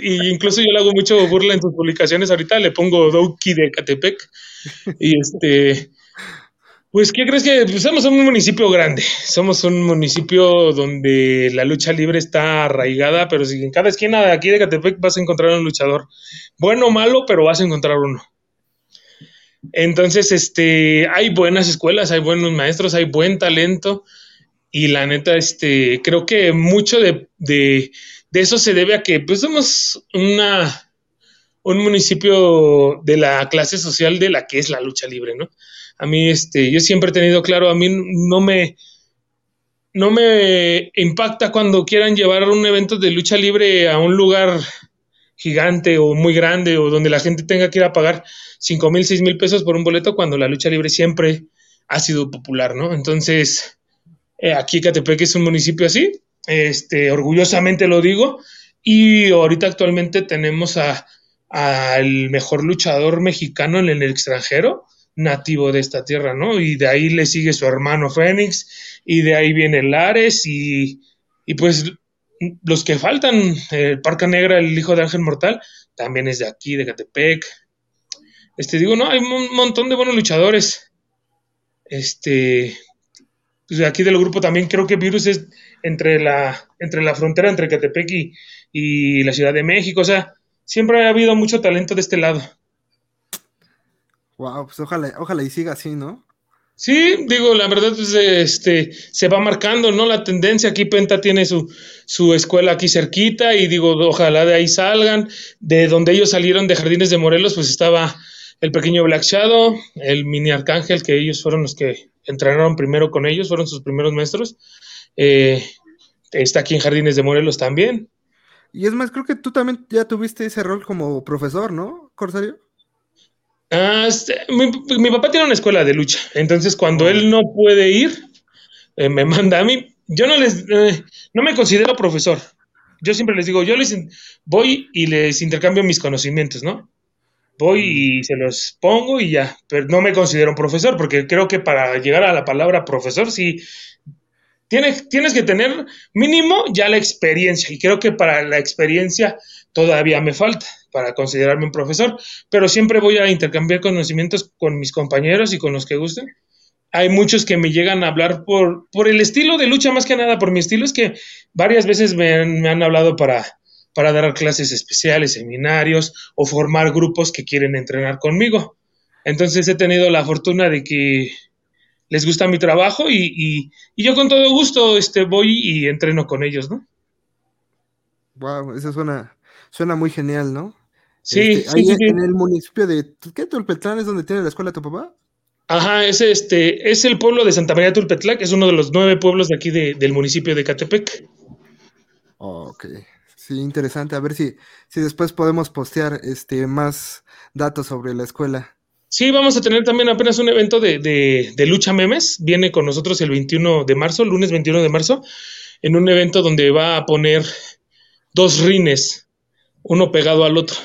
Y incluso yo le hago mucho burla en sus publicaciones ahorita, le pongo Douki de Catepec. Y este, pues, ¿qué crees que pues, somos un municipio grande? Somos un municipio donde la lucha libre está arraigada, pero si en cada esquina de aquí de Catepec vas a encontrar un luchador, bueno o malo, pero vas a encontrar uno. Entonces, este, hay buenas escuelas, hay buenos maestros, hay buen talento y la neta, este, creo que mucho de, de, de eso se debe a que pues somos una, un municipio de la clase social de la que es la lucha libre, ¿no? A mí, este, yo siempre he tenido claro, a mí no me, no me impacta cuando quieran llevar un evento de lucha libre a un lugar gigante o muy grande o donde la gente tenga que ir a pagar 5 mil, 6 mil pesos por un boleto cuando la lucha libre siempre ha sido popular, ¿no? Entonces, eh, aquí Catepec es un municipio así, este, orgullosamente lo digo, y ahorita actualmente tenemos a al mejor luchador mexicano en el extranjero, nativo de esta tierra, ¿no? Y de ahí le sigue su hermano Fénix, y de ahí viene Lares, y, y pues los que faltan, el Parca Negra, el hijo de Ángel Mortal, también es de aquí, de Catepec. Este, digo, no, hay un montón de buenos luchadores. Este, pues de aquí del grupo también creo que Virus es entre la, entre la frontera entre Catepec y, y la Ciudad de México. O sea, siempre ha habido mucho talento de este lado. Wow, pues ojalá, ojalá y siga así, ¿no? Sí, digo, la verdad, pues, este, se va marcando, ¿no? La tendencia, aquí Penta tiene su, su escuela aquí cerquita y digo, ojalá de ahí salgan, de donde ellos salieron de Jardines de Morelos, pues estaba el pequeño Black Shadow, el mini Arcángel, que ellos fueron los que entrenaron primero con ellos, fueron sus primeros maestros, eh, está aquí en Jardines de Morelos también. Y es más, creo que tú también ya tuviste ese rol como profesor, ¿no, Corsario? Ah, este, mi, mi papá tiene una escuela de lucha, entonces cuando él no puede ir, eh, me manda a mí. Yo no les, eh, no me considero profesor. Yo siempre les digo, yo les voy y les intercambio mis conocimientos, ¿no? Voy y se los pongo y ya, pero no me considero un profesor, porque creo que para llegar a la palabra profesor sí tienes, tienes que tener mínimo ya la experiencia, y creo que para la experiencia todavía me falta para considerarme un profesor, pero siempre voy a intercambiar conocimientos con mis compañeros y con los que gusten. Hay muchos que me llegan a hablar por, por el estilo de lucha, más que nada por mi estilo, es que varias veces me han, hablado para, para dar clases especiales, seminarios o formar grupos que quieren entrenar conmigo. Entonces he tenido la fortuna de que les gusta mi trabajo y, y, y yo con todo gusto este, voy y entreno con ellos, ¿no? Wow, eso suena, suena muy genial, ¿no? Sí, Este, sí, ahí sí, en, el municipio de ¿qué Tulpetlán es donde tiene la escuela tu papá? Ajá, es este, es el pueblo de Santa María Tulpetlac, es uno de los nueve pueblos de aquí de- del municipio de Catepec. Ok. Sí, interesante. A ver si, si después podemos postear este más datos sobre la escuela. Sí, vamos a tener también apenas un evento de, de- de lucha memes. Viene con nosotros el 21 de marzo, lunes 21 de marzo, en un evento donde va a poner dos rines, uno pegado al otro.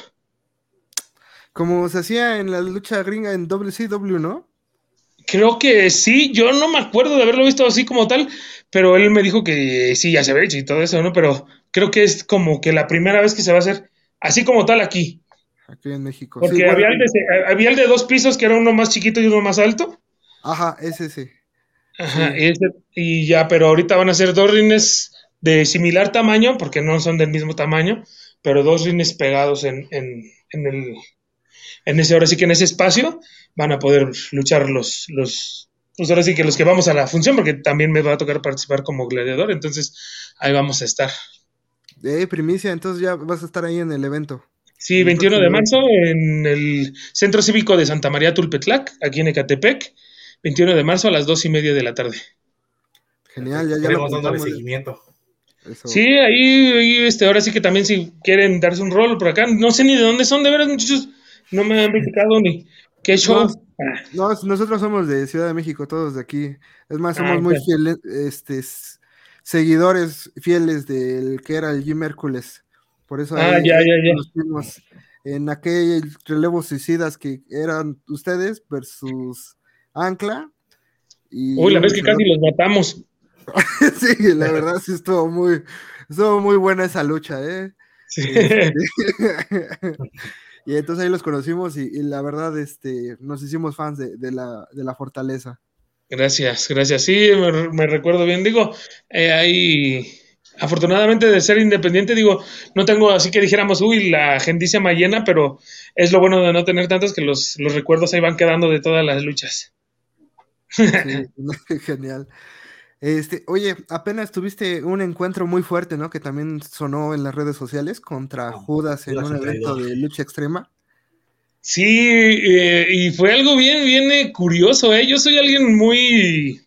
Como se hacía en la lucha gringa en WCW, ¿no? Creo que sí, yo no me acuerdo de haberlo visto así como tal, pero él me dijo que sí, ya se hecho y todo eso, ¿no? Pero creo que es como que la primera vez que se va a hacer así como tal aquí. aquí en México. Porque Sí, bueno, había, el de, había el de dos pisos, que era uno más chiquito y uno más alto. Ajá, ese sí. Ajá, Sí. ese- y ya, pero ahorita van a ser dos rines de similar tamaño, porque no son del mismo tamaño, pero dos rines pegados en, en, en el, en ese, ahora sí que en ese espacio van a poder luchar los, los, pues ahora sí que los que vamos a la función, porque también me va a tocar participar como gladiador, entonces ahí vamos a estar. Eh, primicia, entonces ya vas a estar ahí en el evento. Sí, El 21 de marzo en el Centro Cívico de Santa María Tulpetlac, aquí en Ecatepec, 21 de marzo a las dos y media de la tarde. Genial, ya, ya lo dándole seguimiento. Eso. Sí, ahí, ahí, este, ahora sí que también si quieren darse un rol por acá, no sé ni de dónde son, de veras, muchachos, no me han platicado ni qué show. Ah, No, nosotros somos de Ciudad de México, todos de aquí. Es más, Ah, somos muy ok. fieles, este, seguidores fieles del que era el Jim Hércules. Por eso Ah, ahí ya, ya, ya. nos fuimos en aquel relevo suicidas que eran ustedes versus Ancla. Y Uy, la vez que casi los matamos. [laughs] Sí, la verdad sí estuvo muy, estuvo muy buena esa lucha, ¿eh? Sí. Este, [laughs] y entonces ahí los conocimos y, y la verdad, este, nos hicimos fans de, de la, de la fortaleza. Gracias, gracias. Sí, me, recuerdo bien. Digo, eh, ahí, afortunadamente de ser independiente, digo, no tengo así que dijéramos, uy, la agendicia llena, pero es lo bueno de no tener tantos que los, los recuerdos ahí van quedando de todas las luchas. Sí, [laughs] genial. Este, oye, apenas tuviste un encuentro muy fuerte, ¿no? Que también sonó en las redes sociales contra Judas en un evento de lucha extrema. Sí, eh, y fue algo bien, bien eh, curioso, ¿eh? Yo soy alguien muy...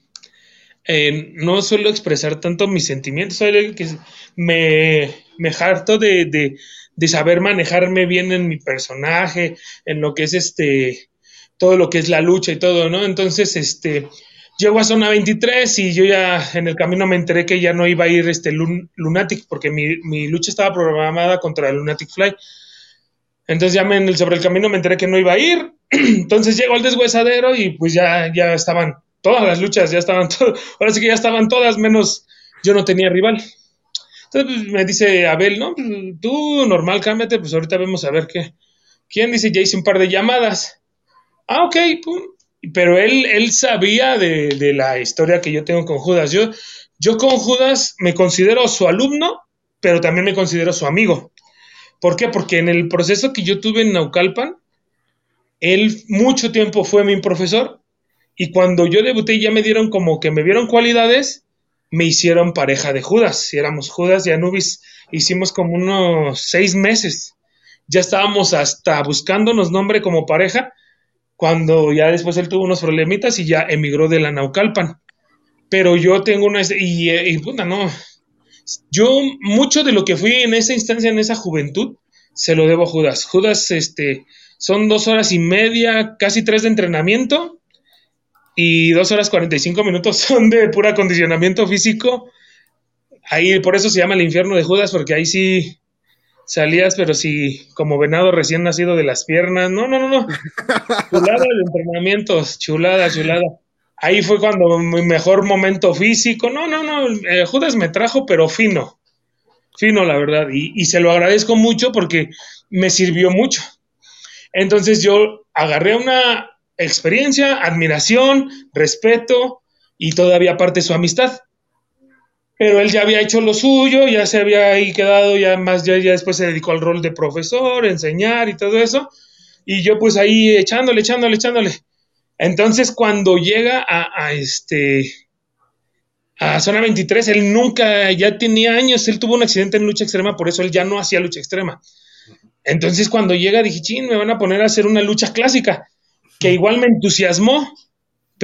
eh, no suelo expresar tanto mis sentimientos, soy alguien que me, me harto de, de, de saber manejarme bien en mi personaje, en lo que es este, todo lo que es la lucha y todo, ¿no? Entonces, este, llego a zona 23 y yo ya en el camino me enteré que ya no iba a ir este Lun- Lunatic, porque mi, mi lucha estaba programada contra Lunatic Fly. Entonces ya me, sobre el camino me enteré que no iba a ir. [clears throat] Entonces llego al deshuesadero y pues ya, ya estaban todas las luchas, ya estaban [laughs] to- ahora sí que ya estaban todas, menos yo no tenía rival. Entonces pues, me dice Abel, no, pues, tú normal, cámbiate, pues ahorita vemos a ver qué. ¿Quién dice? Ya hice un par de llamadas. Ah, ok, pum. Pero él, él sabía de, de la historia que yo tengo con Judas. Yo, yo con Judas me considero su alumno, pero también me considero su amigo. ¿Por qué? Porque en el proceso que yo tuve en Naucalpan, él mucho tiempo fue mi profesor y cuando yo debuté ya me dieron como que me vieron cualidades, me hicieron pareja de Judas. Si éramos Judas y Anubis, hicimos como unos seis meses. Ya estábamos hasta buscándonos nombre como pareja cuando ya después él tuvo unos problemitas y ya emigró de la Naucalpan. Pero yo tengo una... Y, y puta, no. Yo mucho de lo que fui en esa instancia, en esa juventud, se lo debo a Judas. Judas, este, son dos horas y media, casi tres de entrenamiento y dos horas cuarenta y cinco minutos [laughs] son de pura acondicionamiento físico. Ahí, por eso se llama el infierno de Judas, porque ahí sí salías, pero sí, como venado recién nacido de las piernas. No, no, no, no. [laughs] Chulada de entrenamientos, chulada, chulada. Ahí fue cuando mi mejor momento físico. No, no, no. eh, Judas me trajo, pero fino. Fino, la verdad. Y, y se lo agradezco mucho porque me sirvió mucho. Entonces yo agarré una experiencia, admiración, respeto y todavía aparte su amistad. Pero él ya había hecho lo suyo, ya se había ahí quedado, ya más, ya, ya después se dedicó al rol de profesor, enseñar y todo eso. Y yo pues ahí echándole, echándole, echándole. Entonces cuando llega a, a este a zona 23, él nunca, ya tenía años, él tuvo un accidente en lucha extrema, por eso él ya no hacía lucha extrema. Entonces cuando llega dije, chin, me van a poner a hacer una lucha clásica, que igual me entusiasmó,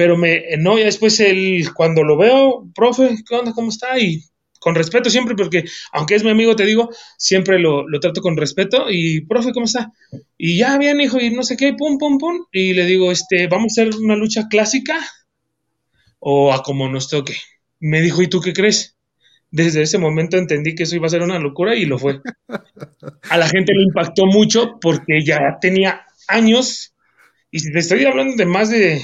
pero me, no, ya después él, cuando lo veo, profe, ¿qué onda? ¿Cómo está? Y con respeto siempre, porque aunque es mi amigo, te digo, siempre lo, lo trato con respeto. Y, profe, ¿cómo está? Y ya bien, hijo, y no sé qué, pum, pum, pum. Y le digo, este, ¿vamos a hacer una lucha clásica? O a como nos toque. Me dijo, ¿y tú qué crees? Desde ese momento entendí que eso iba a ser una locura y lo fue. A la gente le impactó mucho porque ya tenía años, y si te estoy hablando de más de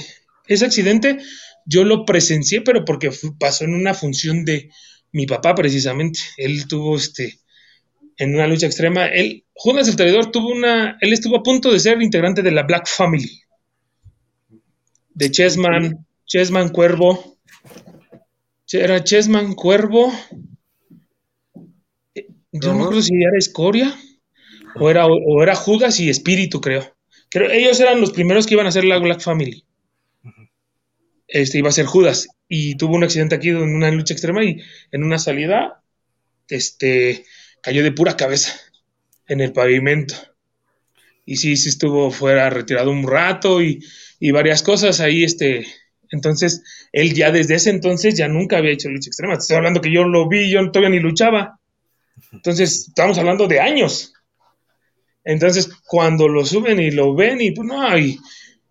ese accidente, yo lo presencié, pero porque pasó en una función de mi papá precisamente. Él tuvo este, en una lucha extrema. Él, Judas el Traidor tuvo una, él estuvo a punto de ser integrante de la Black Family, de Chessman, Chessman Cuervo, era Chessman Cuervo, yo no, no si era Escoria o era, o era Judas y Espíritu, creo. creo. Ellos eran los primeros que iban a hacer la Black Family. Este iba a ser Judas y tuvo un accidente aquí en una lucha extrema y en una salida este cayó de pura cabeza en el pavimento. Y sí, sí estuvo fuera retirado un rato y, y varias cosas ahí, este, entonces, él ya desde ese entonces ya nunca había hecho lucha extrema. Estoy hablando que yo lo vi, yo todavía ni luchaba. Entonces, estamos hablando de años. Entonces, cuando lo suben y lo ven, y pues no, y,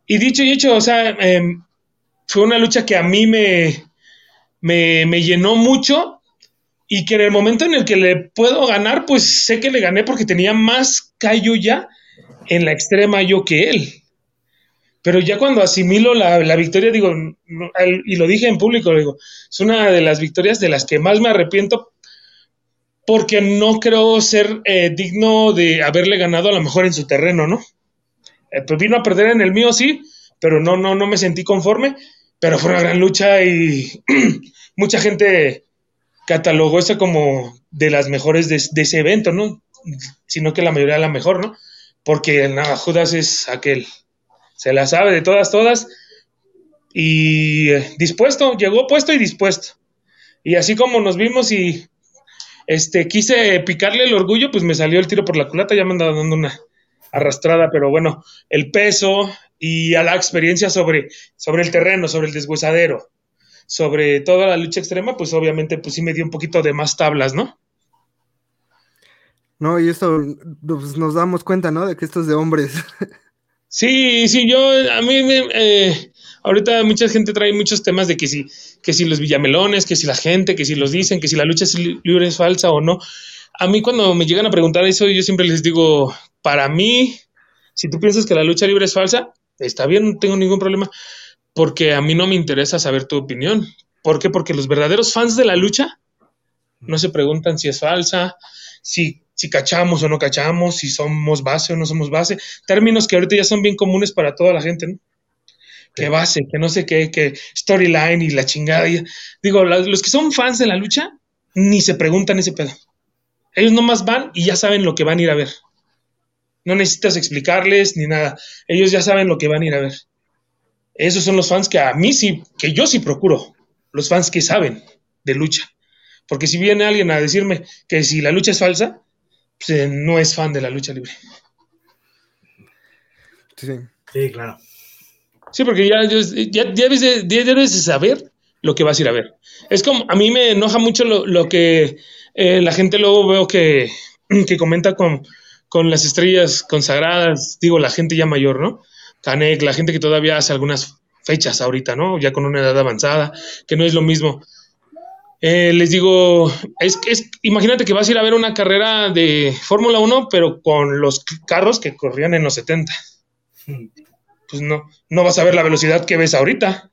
dicho y hecho, o sea, em, fue una lucha que a mí me, me, me, llenó mucho y que en el momento en el que le puedo ganar, pues sé que le gané porque tenía más callo ya en la extrema yo que él. Pero ya cuando asimilo la, la victoria, digo, y lo dije en público, digo, es una de las victorias de las que más me arrepiento porque no creo ser eh, digno de haberle ganado a lo mejor en su terreno, ¿no? Eh, pues vino a perder en el mío, sí, pero no, no, no me sentí conforme, pero fue una gran lucha y [clears throat] mucha gente catalogó esa como de las mejores de, de, ese evento, ¿no? Sino que la mayoría la mejor, ¿no? Porque nada, Judas es aquel, se la sabe de todas, todas, y eh, dispuesto, llegó puesto y dispuesto. Y así como nos vimos y este, quise picarle el orgullo, pues me salió el tiro por la culata, ya me andaba dando una arrastrada, pero bueno, el peso y a la experiencia sobre, sobre el terreno, sobre el deshuesadero, sobre toda la lucha extrema, pues obviamente pues sí me dio un poquito de más tablas, ¿no? No, y esto pues, nos damos cuenta, ¿no? De que esto es de hombres. [laughs] Sí, sí, yo, a mí, eh, ahorita mucha gente trae muchos temas de que si, que si los villamelones, que si la gente, que si los dicen, que si la lucha libre es falsa o no. A mí cuando me llegan a preguntar eso, yo siempre les digo, para mí, si tú piensas que la lucha libre es falsa, está bien, no tengo ningún problema, porque a mí no me interesa saber tu opinión. ¿Por qué? Porque los verdaderos fans de la lucha no se preguntan si es falsa, si si cachamos o no cachamos, si somos base o no somos base, términos que ahorita ya son bien comunes para toda la gente, ¿no? Que base, que no sé qué, que storyline y la chingada. digo, los que son fans de la lucha ni se preguntan ese pedo. Ellos nomás van y ya saben lo que van a ir a ver. No necesitas explicarles ni nada. Ellos ya saben lo que van a ir a ver. Esos son los fans que a mí sí, que yo sí procuro. Los fans que saben de lucha. Porque si viene alguien a decirme que si la lucha es falsa, pues, no es fan de la lucha libre. Sí, sí claro. Sí, porque ya, ya, debes, de, saber lo que vas a ir a ver. Es como, a mí me enoja mucho lo, que eh, la gente luego veo que, que comenta con, con, las estrellas consagradas, digo, la gente ya mayor, ¿no? Canek, la gente que todavía hace algunas fechas ahorita, ¿no? Ya con una edad avanzada, que no es lo mismo. Eh, les digo, es, es, imagínate que vas a ir a ver una carrera de Fórmula 1, pero con los carros que corrían en los 70. Pues no, no vas a ver la velocidad que ves ahorita.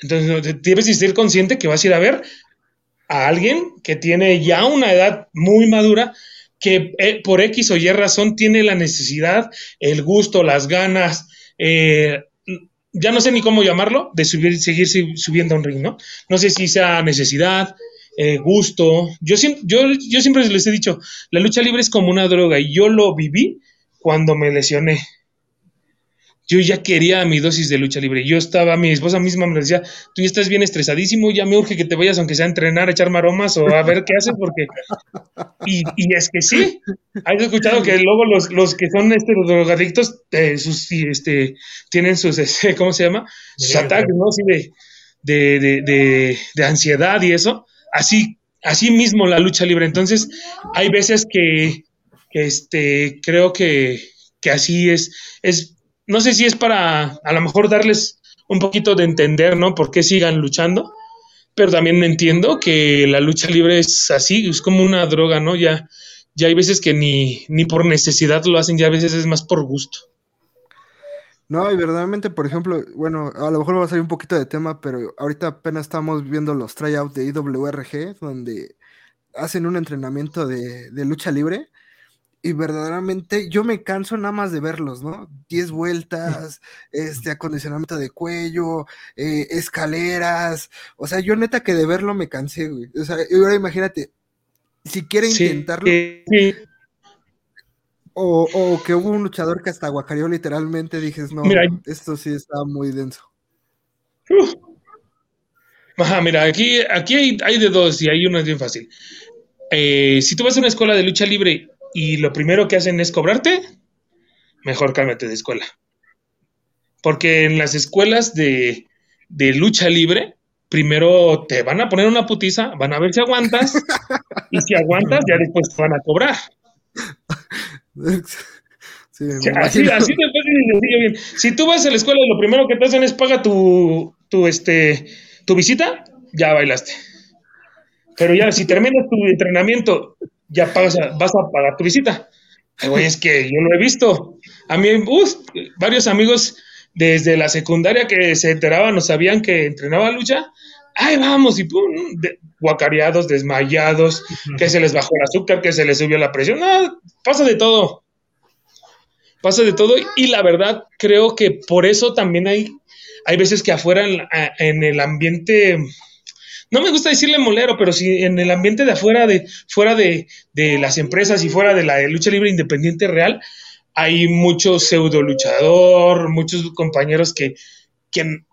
Entonces, debes ser consciente que vas a ir a ver a alguien que tiene ya una edad muy madura, que eh, por X o Y razón tiene la necesidad, el gusto, las ganas, eh, ya no sé ni cómo llamarlo, de subir, seguir subiendo a un ring, ¿no? No sé si sea necesidad, eh, gusto. Yo, yo, yo siempre les he dicho, la lucha libre es como una droga y yo lo viví cuando me lesioné yo ya quería mi dosis de lucha libre. Yo estaba, mi esposa misma me decía, tú ya estás bien estresadísimo, ya me urge que te vayas, aunque sea a entrenar, a echar maromas o a ver qué haces, porque. Y, y es que sí, has escuchado que luego los, los que son este, los drogadictos eh, sus, este, tienen sus, este, [laughs] ¿cómo se llama? Sus ataques, ¿no? Así de, de, de, de, de ansiedad y eso. Así, así mismo la lucha libre. Entonces, hay veces que, que este, creo que, que así es, es no sé si es para a lo mejor darles un poquito de entender, ¿no? Por qué sigan luchando, pero también entiendo que la lucha libre es así, es como una droga, ¿no? Ya, ya hay veces que ni, ni por necesidad lo hacen, ya a veces es más por gusto. No, y verdaderamente, por ejemplo, bueno, a lo mejor va a salir un poquito de tema, pero ahorita apenas estamos viendo los tryouts de IWRG, donde hacen un entrenamiento de, de lucha libre y verdaderamente yo me canso nada más de verlos, ¿no? Diez vueltas, este acondicionamiento de cuello, eh, escaleras, o sea, yo neta que de verlo me cansé, güey. O sea, ahora imagínate, si quiere intentarlo, sí. o, o que hubo un luchador que hasta guacareó literalmente, dijes, no, Mira, esto sí está muy denso. Uf. Ajá, mira, aquí, aquí hay, hay de dos y hay una es bien fácil. Eh, si tú vas a una escuela de lucha libre y lo primero que hacen es cobrarte, mejor cámbiate de escuela. Porque en las escuelas de, de lucha libre, primero te van a poner una putiza, van a ver si aguantas, y si aguantas, ya después te van a cobrar. [laughs] Sí, me O sea, así, imagino. así de fácil y sencillo, bien. Si tú vas a la escuela y lo primero que te hacen es paga tu, tu, este, tu visita, ya bailaste. Pero ya, si terminas tu entrenamiento, ya pagas, vas a pagar tu visita. Güey, es que yo lo he visto. A mí, uf, varios amigos desde la secundaria que se enteraban o sabían que entrenaba lucha, ay, vamos, y pum, de- guacareados, desmayados, que se les bajó el azúcar, que se les subió la presión. No, pasa de todo. Pasa de todo. Y la verdad, creo que por eso también hay, hay veces que afuera en el ambiente. No me gusta decirle molero, pero sí en el ambiente de afuera, de, fuera de, de las empresas y fuera de la lucha libre independiente real, hay mucho pseudo luchador, muchos compañeros que, que,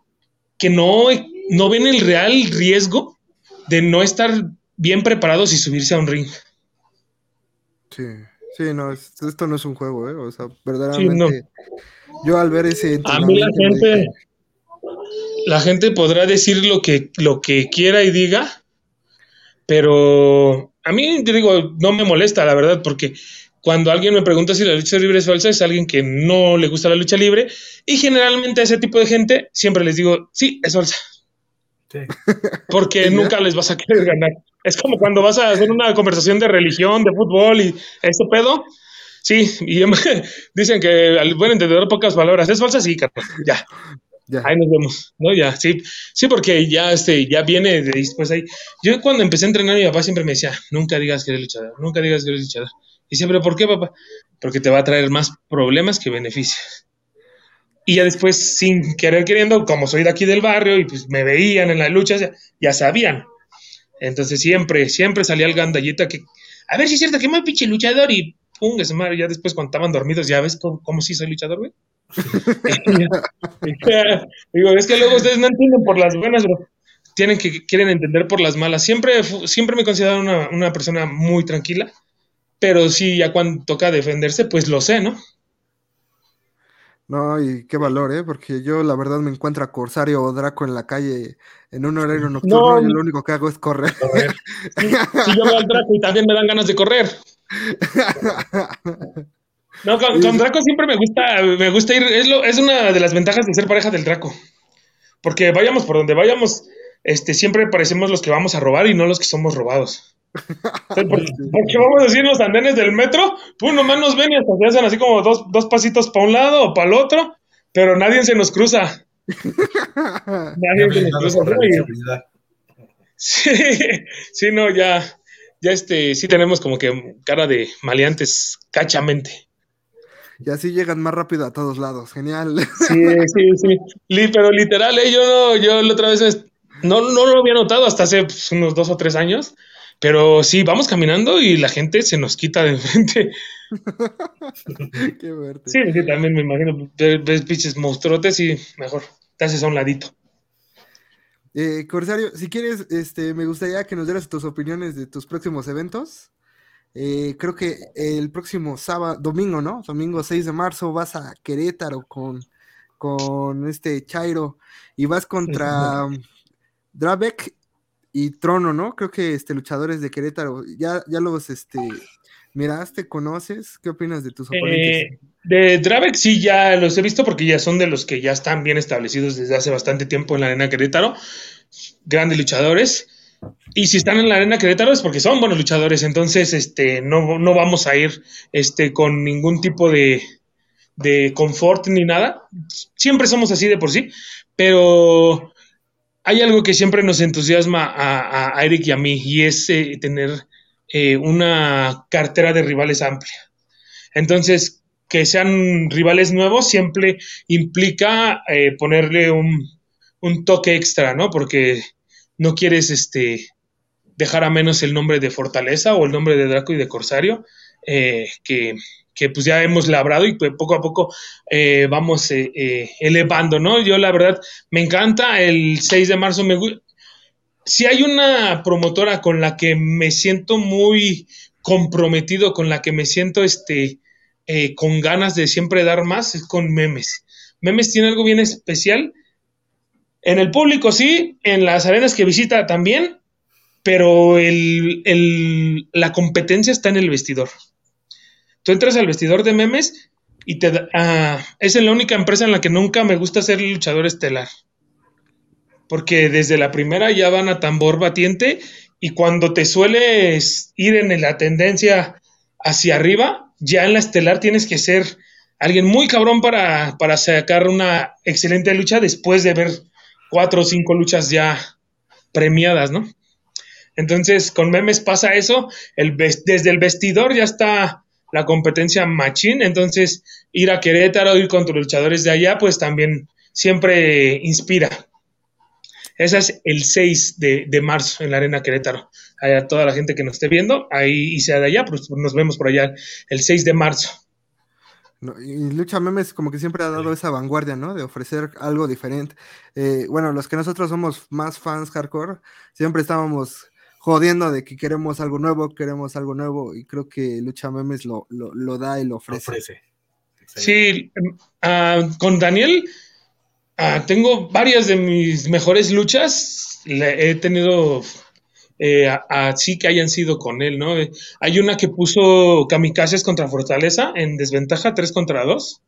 que no, no ven el real riesgo de no estar bien preparados y subirse a un ring. Sí, sí, no, es- esto no es un juego, ¿eh? O sea, verdaderamente. no. Yo al ver ese A mí la gente, dije, la gente podrá decir lo que, lo que quiera y diga, pero a mí, te digo, no me molesta, la verdad, porque cuando alguien me pregunta si la lucha libre es falsa, es alguien que no le gusta la lucha libre, y generalmente a ese tipo de gente siempre les digo, sí, es falsa, Sí. [laughs] porque nunca les vas a querer ganar. Es como cuando vas a hacer una conversación de religión, de fútbol y este pedo. Sí, y [laughs] dicen que al buen entendedor pocas palabras. ¿Es falsa? Sí, carnal, ya. Ahí nos vemos, ¿no? Ya, sí, sí, porque ya, este, ya viene de después ahí. Yo cuando empecé a entrenar, mi papá siempre me decía, nunca digas que eres luchador, nunca digas que eres luchador. Y siempre, ¿por qué, papá? Porque te va a traer más problemas que beneficios. Y ya después, sin querer queriendo, como soy de aquí del barrio y pues me veían en las luchas, ya, sabían. Entonces siempre, siempre salía el gandallita que, a ver si es cierto que muy pinche luchador y pum, madre, ya después cuando estaban dormidos, ya ves cómo, cómo sí soy luchador, güey. [laughs] Digo, es que luego ustedes no entienden por las buenas, bro. Tienen que, quieren entender por las malas. Siempre, siempre me he considerado una, una persona muy tranquila, pero sí, ya cuando toca defenderse, pues lo sé, ¿no? No, y qué valor, ¿eh? Porque yo la verdad me encuentro a Corsario o Draco en la calle en un horario nocturno No, y lo único que hago es correr. Correr. Sí, sí, yo veo al Draco y también me dan ganas de correr. [laughs] No, con, con Draco siempre me gusta, me gusta ir, es, lo, es una de las ventajas de ser pareja del Draco. Porque vayamos por donde vayamos, este, siempre parecemos los que vamos a robar y no los que somos robados. [laughs] Porque vamos a decir los andenes del metro, pues nomás nos ven y hasta se hacen así como dos, dos pasitos para un lado o para el otro, pero nadie se nos cruza. [laughs] Nadie se nos cruza. Sí, sí, no, ya, ya este, sí tenemos como que cara de maleantes cachamente. Y así llegan más rápido a todos lados. Genial. [laughs] Sí, sí, sí. Pero literal, eh, yo no, yo la otra vez no, no lo había notado hasta hace pues, unos dos o tres años. Pero sí, vamos caminando y la gente se nos quita de [laughs] enfrente. qué fuerte. Sí, sí, también me imagino. Ves, ves pinches monstruotes y mejor te haces a un ladito. Eh, Corsario, si quieres, este, me gustaría que nos dieras tus opiniones de tus próximos eventos. Eh, creo que el próximo sábado, domingo, ¿no? Domingo 6 de marzo vas a Querétaro con, con este Chairo y vas contra [laughs] Drabek y Trono, ¿no? Creo que este luchadores de Querétaro, ya, ya los este, miraste, conoces, ¿qué opinas de tus oponentes? Eh, de Dravex sí ya los he visto porque ya son de los que ya están bien establecidos desde hace bastante tiempo en la Arena Querétaro. Grandes luchadores. Y si están en la Arena Querétaro es porque son buenos luchadores. Entonces, este, no, no vamos a ir este, con ningún tipo de, de confort ni nada. Siempre somos así de por sí. Pero hay algo que siempre nos entusiasma a, a- Eric y a mí y es eh, tener eh, una cartera de rivales amplia. Entonces, que sean rivales nuevos siempre implica eh, ponerle un, un, toque extra, ¿no? Porque no quieres este, dejar a menos el nombre de Fortaleza o el nombre de Draco y de Corsario, eh, que, que, pues ya hemos labrado y pues poco a poco eh, vamos eh, elevando, ¿no? Yo la verdad me encanta, el 6 de marzo me Si hay una promotora con la que me siento muy comprometido, con la que me siento este, con ganas de siempre dar más, es con Memes. Memes tiene algo bien especial. En el público sí, en las arenas que visita también, pero el, la competencia está en el vestidor. Tú entras al vestidor de memes y te da, ah, es la única empresa en la que nunca me gusta ser luchador estelar. Porque desde la primera ya van a tambor batiente y cuando te sueles ir en la tendencia hacia arriba, ya en la estelar tienes que ser alguien muy cabrón para, para sacar una excelente lucha después de ver cuatro o cinco luchas ya premiadas, ¿no? Entonces, con memes pasa eso, el, desde el vestidor ya está la competencia machín, entonces ir a Querétaro, ir contra luchadores de allá, pues también siempre inspira. Ese es el 6 de, marzo en la Arena Querétaro. A toda la gente que nos esté viendo, ahí y sea de allá, pues nos vemos por allá el 6 de marzo. Y Lucha Memes como que siempre ha dado esa vanguardia, ¿no? De ofrecer algo diferente. Eh, bueno, los que nosotros somos más fans hardcore, siempre estábamos jodiendo de que queremos algo nuevo, queremos algo nuevo, y creo que Lucha Memes lo, lo, da y lo ofrece. Sí, uh, con Daniel uh, tengo varias de mis mejores luchas, Le, he tenido eh, así que hayan sido con él, ¿no? hay una que puso Kamikazes contra Fortaleza en desventaja 3 contra 2.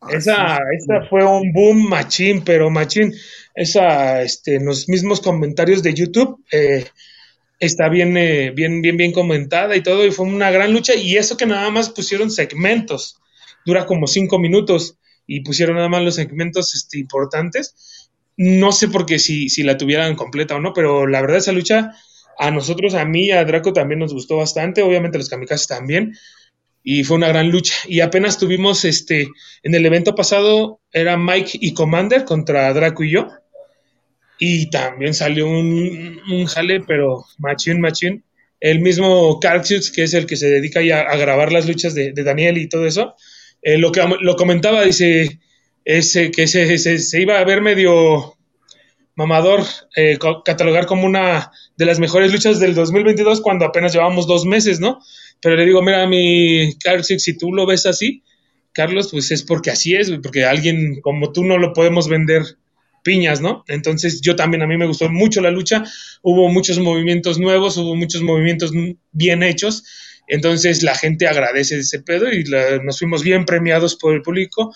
Ah, esa, esa fue un boom machín, pero machín, esa, este, en los mismos comentarios de YouTube, eh, está bien, eh, bien, bien, bien comentada y todo, y fue una gran lucha, y eso que nada más pusieron segmentos, dura como cinco minutos, y pusieron nada más los segmentos este, importantes. No sé por qué si, si la tuvieran completa o no, pero la verdad esa lucha a nosotros, a mí, a Draco también nos gustó bastante, obviamente los kamikazes también, y fue una gran lucha. Y apenas tuvimos, este, en el evento pasado, era Mike y Commander contra Draco y yo, y también salió un, un jale, pero machín, machín. El mismo Carxius, que es el que se dedica ya a grabar las luchas de, Daniel y todo eso, eh, lo, que, lo comentaba, dice ese, que se, se, iba a ver medio mamador eh, catalogar como una de las mejores luchas del 2022 cuando apenas llevamos dos meses, ¿no? Pero le digo, mira, mi Carxius, si tú lo ves así, Carlos, pues es porque así es, porque alguien como tú no lo podemos vender piñas, ¿no? Entonces yo también, a mí me gustó mucho la lucha, hubo muchos movimientos nuevos, hubo muchos movimientos bien hechos, entonces la gente agradece ese pedo y nos fuimos bien premiados por el público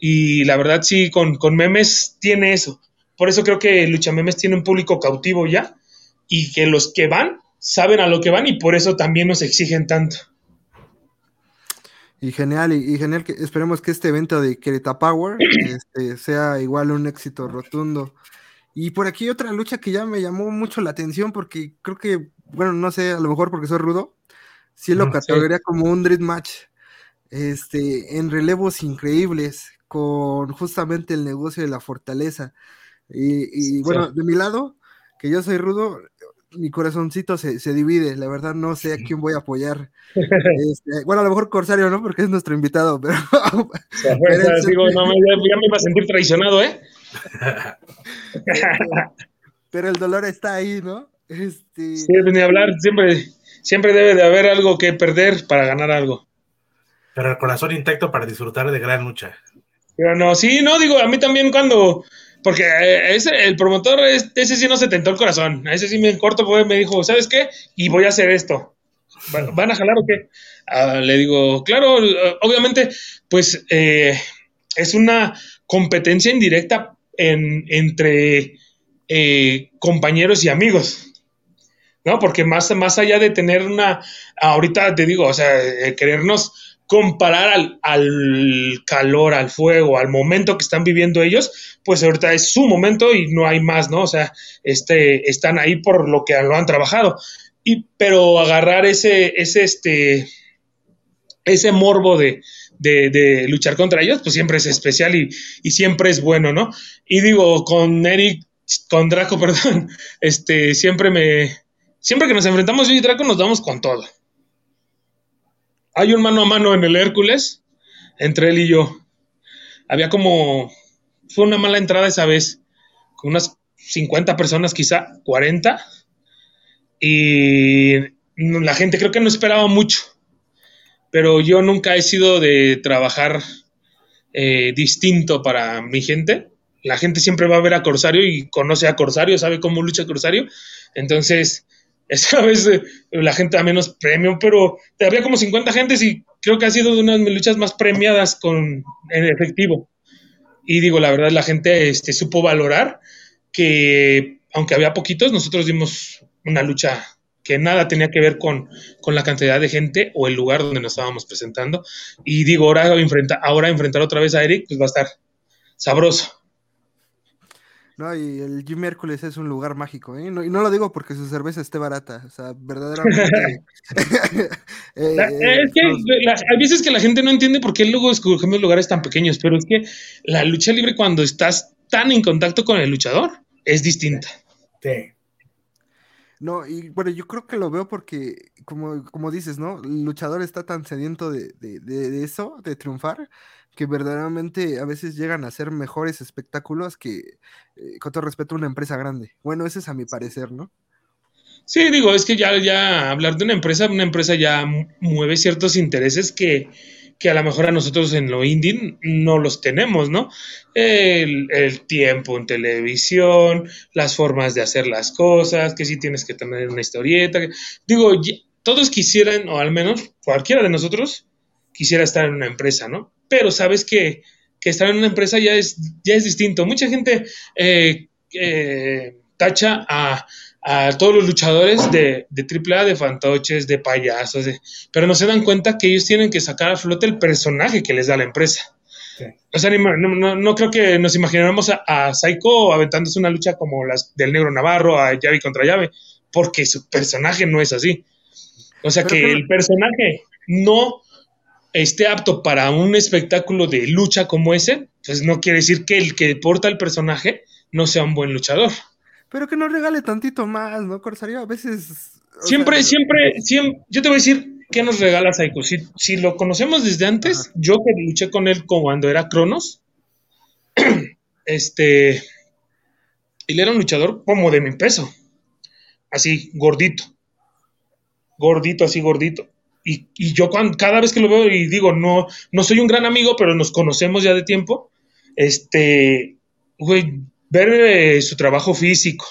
y la verdad sí, con, con memes tiene eso. Por eso creo que Lucha Memes tiene un público cautivo ya y que los que van saben a lo que van y por eso también nos exigen tanto. Y genial, y, genial que esperemos que este evento de Quereta Power [clears throat] este, sea igual un éxito rotundo. Y por aquí otra lucha que ya me llamó mucho la atención porque creo que, bueno, no sé, a lo mejor porque soy rudo, sí lo categoría como un Dream Match, este, en relevos increíbles, con justamente el negocio de la fortaleza. Y, y bueno, de mi lado, que yo soy rudo, mi corazoncito se, se, divide, la verdad no sé a quién voy a apoyar. [laughs] Este, bueno, a lo mejor Corsario, ¿no? Porque es nuestro invitado, pero... digo, no, ya, me iba a sentir traicionado, ¿eh? [laughs] pero el dolor está ahí, ¿no? Este... Sí, ni hablar, siempre, siempre debe de haber algo que perder para ganar algo. Pero el corazón intacto para disfrutar de gran lucha. Pero no, sí, no, digo, a mí también cuando porque eh, ese, el promotor, ese sí no se tentó el corazón. A ese sí me corto, pues, me dijo, ¿sabes qué? Y voy a hacer esto. ¿Van a jalar o qué? Ah, le digo, claro, obviamente, pues eh, es una competencia indirecta en, entre eh, compañeros y amigos. ¿No? Porque más, más allá de tener una, ahorita te digo, o sea, querernos comparar al, al, calor, al fuego, al momento que están viviendo ellos, pues ahorita es su momento y no hay más, ¿no? O sea, este, están ahí por lo que lo han trabajado. y, pero agarrar ese, ese, este, ese morbo de, de, luchar contra ellos, pues siempre es especial y, y, siempre es bueno, ¿no? Y digo, con Eric, con Draco, [laughs] perdón, este, siempre me, siempre que nos enfrentamos yo y Draco nos damos con todo. Hay un mano a mano en el Hércules, entre él y yo. Había como, fue una mala entrada esa vez, con unas 50 personas, quizá 40, y la gente creo que no esperaba mucho pero yo nunca he sido de trabajar eh, distinto para mi gente. La gente siempre va a ver a Corsario y conoce a Corsario, sabe cómo lucha Corsario. Entonces, esa vez eh, la gente da menos premio, pero había como 50 gentes y creo que ha sido una de mis luchas más premiadas con, en efectivo. Y digo, la verdad, la gente este, supo valorar que, aunque había poquitos, nosotros dimos una lucha que nada tenía que ver con, la cantidad de gente o el lugar donde nos estábamos presentando. Y digo, ahora, enfrenta, ahora enfrentar otra vez a Eric, pues va a estar sabroso. No, y el Jim Hércules es un lugar mágico, ¿eh? y no lo digo porque su cerveza esté barata, o sea, verdaderamente. [laughs] Eh, es que hay veces que la gente no entiende por qué luego escogemos lugares tan pequeños, pero es que la lucha libre cuando estás tan en contacto con el luchador es distinta. Sí. No, y bueno, yo creo que lo veo porque, como, como dices, ¿no? El luchador está tan sediento de, de, eso, de triunfar, que verdaderamente a veces llegan a ser mejores espectáculos que, eh, con todo respeto, una empresa grande. Bueno, ese es a mi parecer, ¿no? Sí, digo, es que ya, ya hablar de una empresa, una empresa ya mueve ciertos intereses que, que a lo mejor a nosotros en lo indie no los tenemos, ¿no? El, tiempo en televisión, las formas de hacer las cosas, que sí tienes que tener una historieta. Digo, todos quisieran, o al menos cualquiera de nosotros, quisiera estar en una empresa, ¿no? Pero sabes que, estar en una empresa ya es, ya es distinto. Mucha gente eh, eh, tacha a a todos los luchadores de, de AAA, de fantoches, de payasos, pero no se dan cuenta que ellos tienen que sacar a flote el personaje que les da la empresa. O sea, no, no, creo que nos imagináramos a, a, Psycho aventándose una lucha como las del Negro Navarro, a llave contra llave, porque su personaje no es así. O sea, que el personaje no esté apto para un espectáculo de lucha como ese, pues no quiere decir que el que porta el personaje no sea un buen luchador. Pero que nos regale tantito más, ¿no, Corsario? A veces. Siempre, siempre, siempre. Yo te voy a decir qué nos regala Psycho. Si, lo conocemos desde antes, yo que luché con él cuando era Cronos, [clears throat] este. Él era un luchador como de mi peso. Así, gordito. Gordito, así gordito. Y, y yo cuando, cada vez que lo veo y digo, no, no soy un gran amigo, pero nos conocemos ya de tiempo. Este, güey, ver eh, su trabajo físico,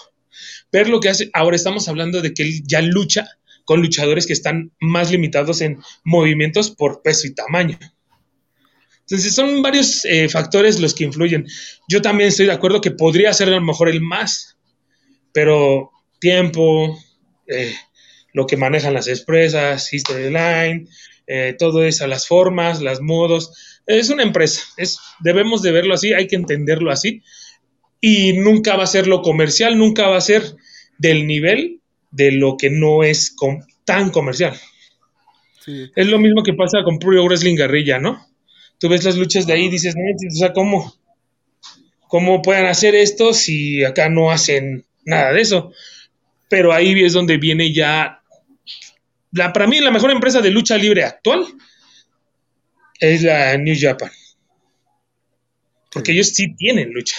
ver lo que hace. Ahora estamos hablando de que él ya lucha con luchadores que están más limitados en movimientos por peso y tamaño. Entonces son varios eh, factores los que influyen. Yo también estoy de acuerdo que podría ser a lo mejor el más, pero tiempo, eh, lo que manejan las expresas, history line, todo eso, las formas, los modos. Es una empresa, es, debemos de verlo así, hay que entenderlo así y nunca va a ser lo comercial, nunca va a ser del nivel de lo que no es tan comercial. Es lo mismo que pasa con Pro Wrestling Guerrilla, ¿no? Tú ves las luchas de ahí y dices, no, o sea, ¿cómo? ¿Cómo pueden hacer esto si acá no hacen nada de eso? Pero ahí es donde viene ya, la, para mí la mejor empresa de lucha libre actual es la New Japan. Porque ellos sí tienen lucha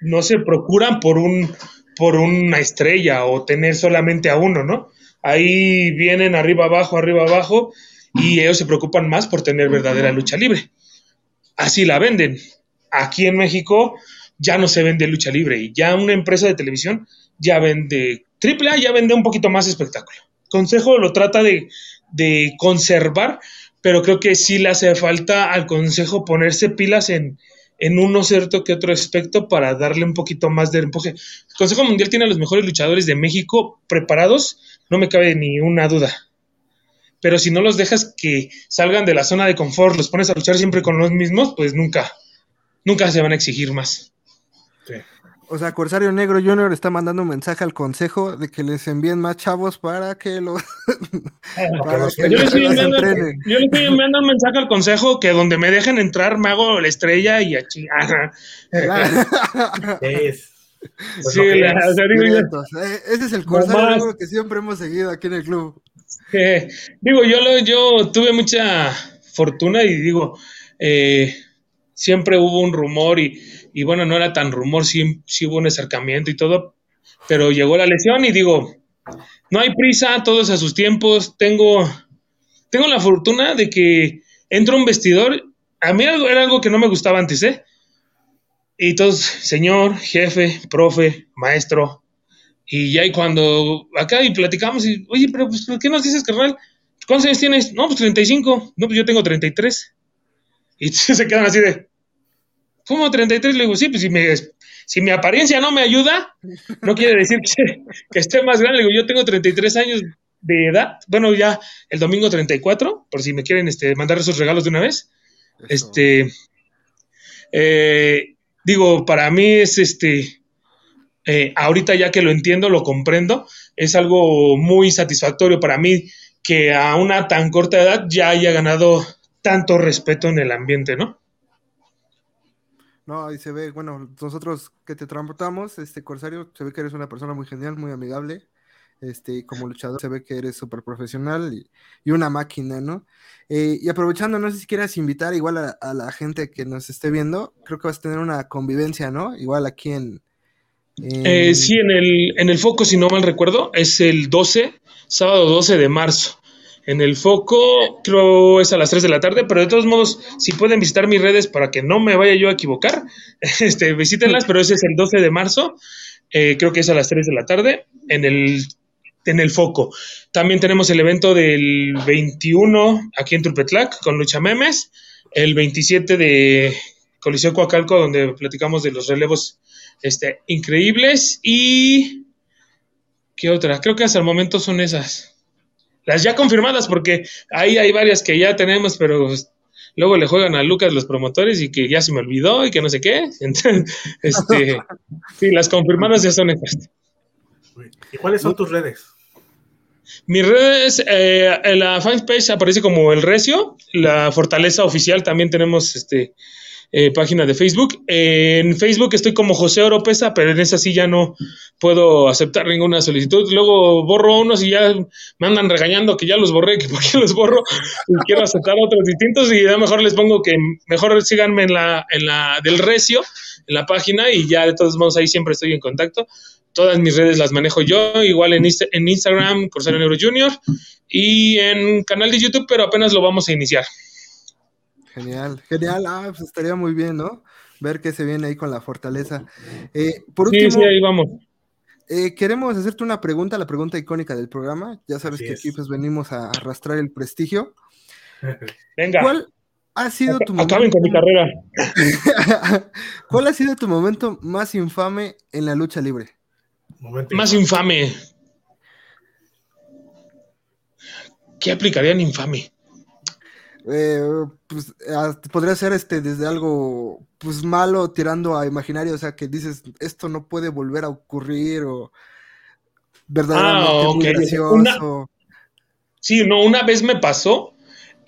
no se procuran por un por una estrella o tener solamente a uno, ¿no? Ahí vienen arriba abajo, arriba abajo y ellos se preocupan más por tener verdadera lucha libre. Así la venden. Aquí en México ya no se vende lucha libre y ya una empresa de televisión ya vende triple A, ya vende un poquito más espectáculo. Consejo lo trata de, de conservar, pero creo que sí le hace falta al consejo ponerse pilas en, en uno cierto que otro aspecto para darle un poquito más de empuje. El Consejo Mundial tiene a los mejores luchadores de México preparados, no me cabe ni una duda. Pero si no los dejas que salgan de la zona de confort, los pones a luchar siempre con los mismos, pues nunca, nunca se van a exigir más. O sea, Corsario Negro Junior está mandando un mensaje al consejo de que les envíen más chavos para que lo. [laughs] para que yo, le estoy enviando, yo le estoy enviando un mensaje al consejo que donde me dejen entrar me hago la estrella y a es. Pues sí, la, o sea, digo, eh, ese es el Corsario Negro que siempre hemos seguido aquí en el club. Eh, digo, yo, lo, yo tuve mucha fortuna y digo, eh, siempre hubo un rumor y, y, bueno, no era tan rumor, sí, hubo un acercamiento y todo, pero llegó la lesión y digo, no hay prisa, todos a sus tiempos, tengo, tengo la fortuna de que entro un vestidor, a mí era algo que no me gustaba antes, ¿eh? Y todos, señor, jefe, profe, maestro, y ya y cuando acá y platicamos, y, oye, pero pues, ¿qué nos dices, carnal? ¿Cuántos años tienes? No, pues 35. No, pues yo tengo 33. Y [laughs] se quedan así de, ¿cómo 33? Le digo, sí, pues si, me, si mi apariencia no me ayuda, no quiere decir que, que, esté más grande. Le digo, yo tengo 33 años de edad. Bueno, ya el domingo 34, por si me quieren este, mandar esos regalos de una vez. Este, eh, digo, para mí es este, eh, ahorita ya que lo entiendo, lo comprendo, es algo muy satisfactorio para mí que a una tan corta edad ya haya ganado tanto respeto en el ambiente, ¿no? No, ahí se ve, bueno, nosotros que te transportamos, este Corsario, se ve que eres una persona muy genial, muy amigable, este, como luchador se ve que eres súper profesional y, una máquina, ¿no? Eh, y aprovechando, no sé si quieras invitar igual a, a, la gente que nos esté viendo, creo que vas a tener una convivencia, ¿no? Igual aquí en, eh, sí, en el, en el foco, si no mal recuerdo, es el 12, sábado 12 de marzo. En el foco, creo es a las 3 de la tarde, pero de todos modos, si pueden visitar mis redes para que no me vaya yo a equivocar, [laughs] este, visítenlas, pero ese es el 12 de marzo, eh, creo que es a las 3 de la tarde, en el, en el foco. También tenemos el evento del 21 aquí en Tulpetlac con Lucha Memes, el 27 de Coliseo Coacalco, donde platicamos de los relevos este, increíbles. Y. ¿Qué otra? Creo que hasta el momento son esas. Las ya confirmadas, porque ahí hay varias que ya tenemos, pero luego le juegan a Lucas los promotores y que ya se me olvidó y que no sé qué. [laughs] Entonces, este, [laughs] sí, las confirmadas ya son esas. ¿Y cuáles son tus redes? Mis redes, eh, en la fanpage aparece como El Recio, la Fortaleza Oficial también tenemos este eh, página de Facebook. en Facebook estoy como José Oropesa, pero en esa sí ya no puedo aceptar ninguna solicitud. Luego borro unos y ya me andan regañando que ya los borré, que [laughs] por qué los borro y quiero aceptar otros distintos y a mejor les pongo que mejor síganme en la, en la del Recio, en la página y ya de todos modos ahí siempre estoy en contacto. Todas mis redes las manejo yo, igual en, en Instagram, Corsario Negro Junior, y en canal de YouTube, pero apenas lo vamos a iniciar. Genial, genial. Ah, pues estaría muy bien, ¿no? Ver qué se viene ahí con la fortaleza. Eh, por último, sí, sí, ahí vamos. Eh, queremos hacerte una pregunta, la pregunta icónica del programa. Ya sabes que aquí pues venimos a arrastrar el prestigio. [laughs] Venga. ¿Cuál ha sido tu momento? Acaben con mi carrera. [laughs] ¿Cuál ha sido tu momento más infame en la lucha libre? más infame. ¿Qué aplicarían infame? Eh, pues podría ser este desde algo pues malo tirando a imaginario, o sea que dices esto no puede volver a ocurrir o verdaderamente ah, gracioso. sí, no, una vez me pasó,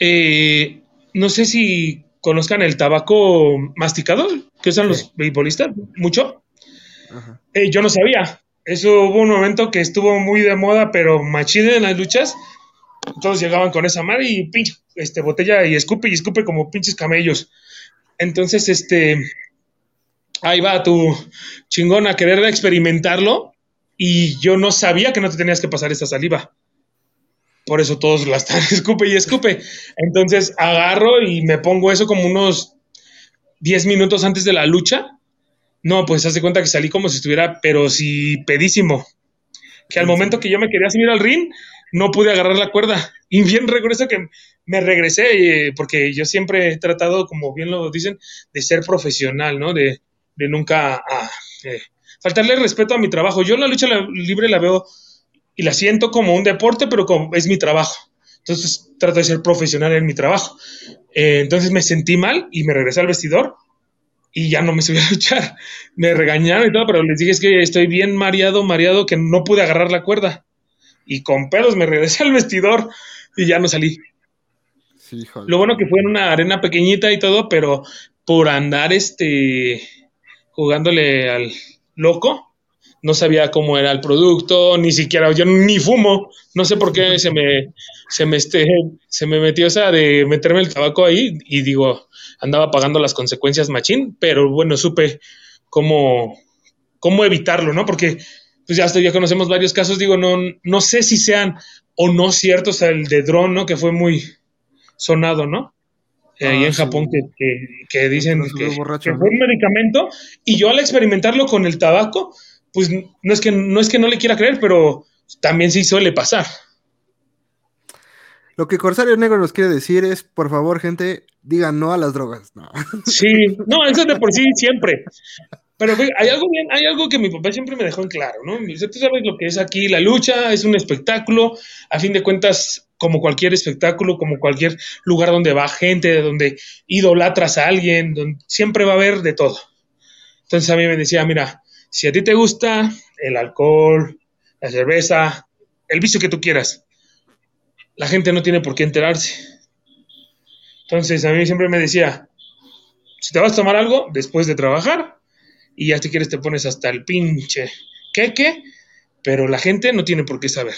eh, no sé si conozcan el tabaco masticado que usan los beisbolistas mucho. Eh, yo no sabía. Eso hubo un momento que estuvo muy de moda, pero machine en las luchas. Todos llegaban con esa madre y pinche este, botella y escupe y escupe como pinches camellos. Entonces, este, ahí va tu chingón a querer experimentarlo y yo no sabía que no te tenías que pasar esta saliva. Por eso todos [laughs] la están escupe y escupe. Entonces agarro y me pongo eso como unos 10 minutos antes de la lucha. No, pues hace cuenta que salí como si estuviera, pero sí pedísimo. Que al momento que yo me quería subir al ring, no pude agarrar la cuerda. Y bien recuerdo que me regresé, eh, porque yo siempre he tratado, como bien lo dicen, de ser profesional, ¿no? De, nunca ah, eh, faltarle respeto a mi trabajo. Yo la lucha libre la veo y la siento como un deporte, pero como es mi trabajo. Entonces trato de ser profesional en mi trabajo. Eh, entonces me sentí mal y me regresé al vestidor y ya no me subí a [laughs] luchar. Me regañaron y todo, pero les dije es que estoy bien mareado, mareado, que no pude agarrar la cuerda. Y con pedos me regresé [laughs] al vestidor y ya no salí. Sí. Lo bueno que fue en una arena pequeñita y todo, pero por andar este jugándole al loco, no sabía cómo era el producto, ni siquiera yo ni fumo, no sé por qué [laughs] se me se me este se me metió esa de meterme el tabaco ahí y digo, andaba pagando las consecuencias machín, pero bueno, supe cómo cómo evitarlo, ¿no? Porque pues ya, estoy- ya conocemos varios casos, digo, no, no sé si sean o no ciertos, o sea, el de dron, ¿no? Que fue muy sonado, ¿no? Eh, ahí Ah, en sí. Japón que, que- que dicen que, borracho, que fue un medicamento y yo al experimentarlo con el tabaco, pues no es que no es que no le quiera creer, pero también sí suele pasar. Lo que Corsario Negro nos quiere decir es, por favor, gente, digan no a las drogas. No. Sí, no, eso es de por sí siempre. Pero hay algo bien, hay algo que mi papá siempre me dejó en claro, ¿no? Tú sabes lo que es aquí la lucha, es un espectáculo, a fin de cuentas, como cualquier espectáculo, como cualquier lugar donde va gente, donde idolatras a alguien, donde siempre va a haber de todo. Entonces a mí me decía, mira, si a ti te gusta el alcohol, la cerveza, el vicio que tú quieras, la gente no tiene por qué enterarse. Entonces a mí siempre me decía, si te vas a tomar algo después de trabajar y ya si quieres te pones hasta el pinche queque, pero la gente no tiene por qué saber.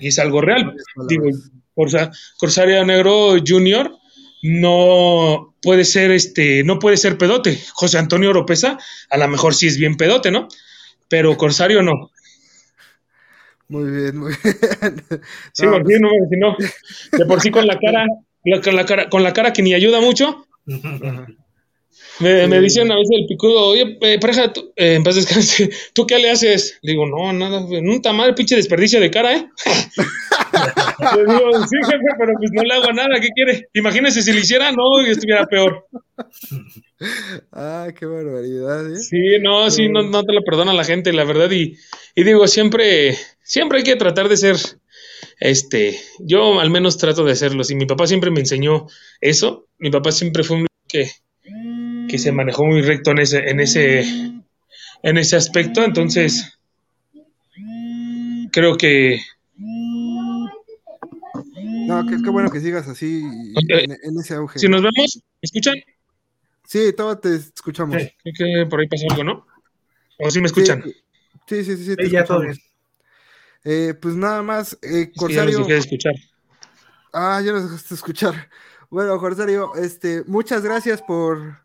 Y es algo real. Digo, Corsa- Corsario Negro Junior no puede ser este, no puede ser pedote. José Antonio Oropesa, a lo mejor sí es bien pedote, ¿no? Pero Corsario no. Muy bien, muy bien. [laughs] Sí, No, porque pues, no, si no, de por sí con la cara, la- con la cara, con la cara que ni ayuda mucho, [laughs] Me, me dicen a veces el picudo, oye, eh, pareja, tú, eh, en paz descanse, [laughs] ¿tú qué le haces? Le digo, no, nada, nunca madre, pinche desperdicio de cara, ¿eh? [laughs] le digo, sí, jefe, pero pues no le hago nada, ¿qué quiere? Imagínese si le hiciera, no, y estuviera peor. [laughs] Ah, qué barbaridad, ¿eh? Sí, no, sí, no, no te lo perdona la gente, la verdad, y, y digo, siempre, siempre hay que tratar de ser, este, yo al menos trato de hacerlo, y mi papá siempre me enseñó eso, mi papá siempre fue un que, que se manejó muy recto en ese, en ese, en ese aspecto, entonces, creo que, No, qué, qué bueno que sigas así en, en ese auge. si nos vemos, ¿me escuchan? Sí, todo te escuchamos. Sí. Creo que por ahí pasó algo, ¿no? ¿O sí me escuchan? Sí, sí, sí, sí, te ya todo. Eh, pues nada más, eh, Es que ya los Corsario. dejé de escuchar. Ah, ya nos dejaste escuchar. Bueno, Corsario, este, muchas gracias por,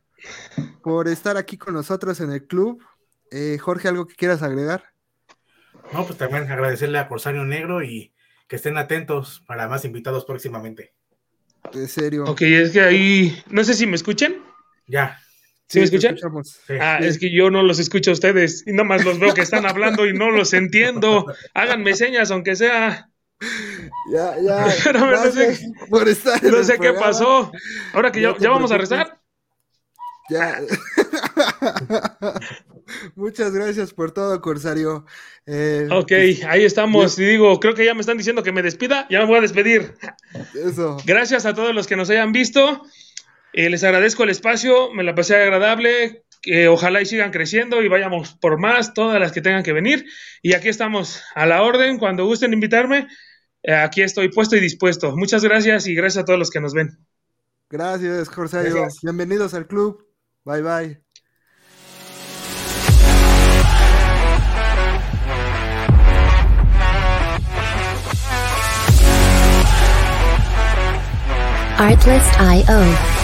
por estar aquí con nosotros en el club. Eh, Jorge, ¿algo que quieras agregar? No, pues también agradecerle a Corsario Negro y que estén atentos para más invitados próximamente. De serio. Ok, es que ahí, no sé si me escuchan. Ya. ¿Sí me escuchan? Sí. Ah, es que yo no los escucho a ustedes y nomás los veo que están hablando y no los entiendo. Háganme señas, aunque sea. Ya, ya. [laughs] Pero no sé- por estar No sé qué pasó. Ahora que ya, ya vamos a rezar. Ya. [laughs] Muchas gracias por todo, Corsario. Eh, Ok, ahí estamos. Y digo, creo que ya me están diciendo que me despida. Ya me voy a despedir. Eso. Gracias a todos los que nos hayan visto. Eh, les agradezco el espacio. Me la pasé agradable. Que ojalá y sigan creciendo y vayamos por más, todas las que tengan que venir. Y aquí estamos a la orden. Cuando gusten invitarme, eh, aquí estoy puesto y dispuesto. Muchas gracias y gracias a todos los que nos ven. Gracias, Corsario. Gracias. Bienvenidos al club. Bye, bye. Artlist.io.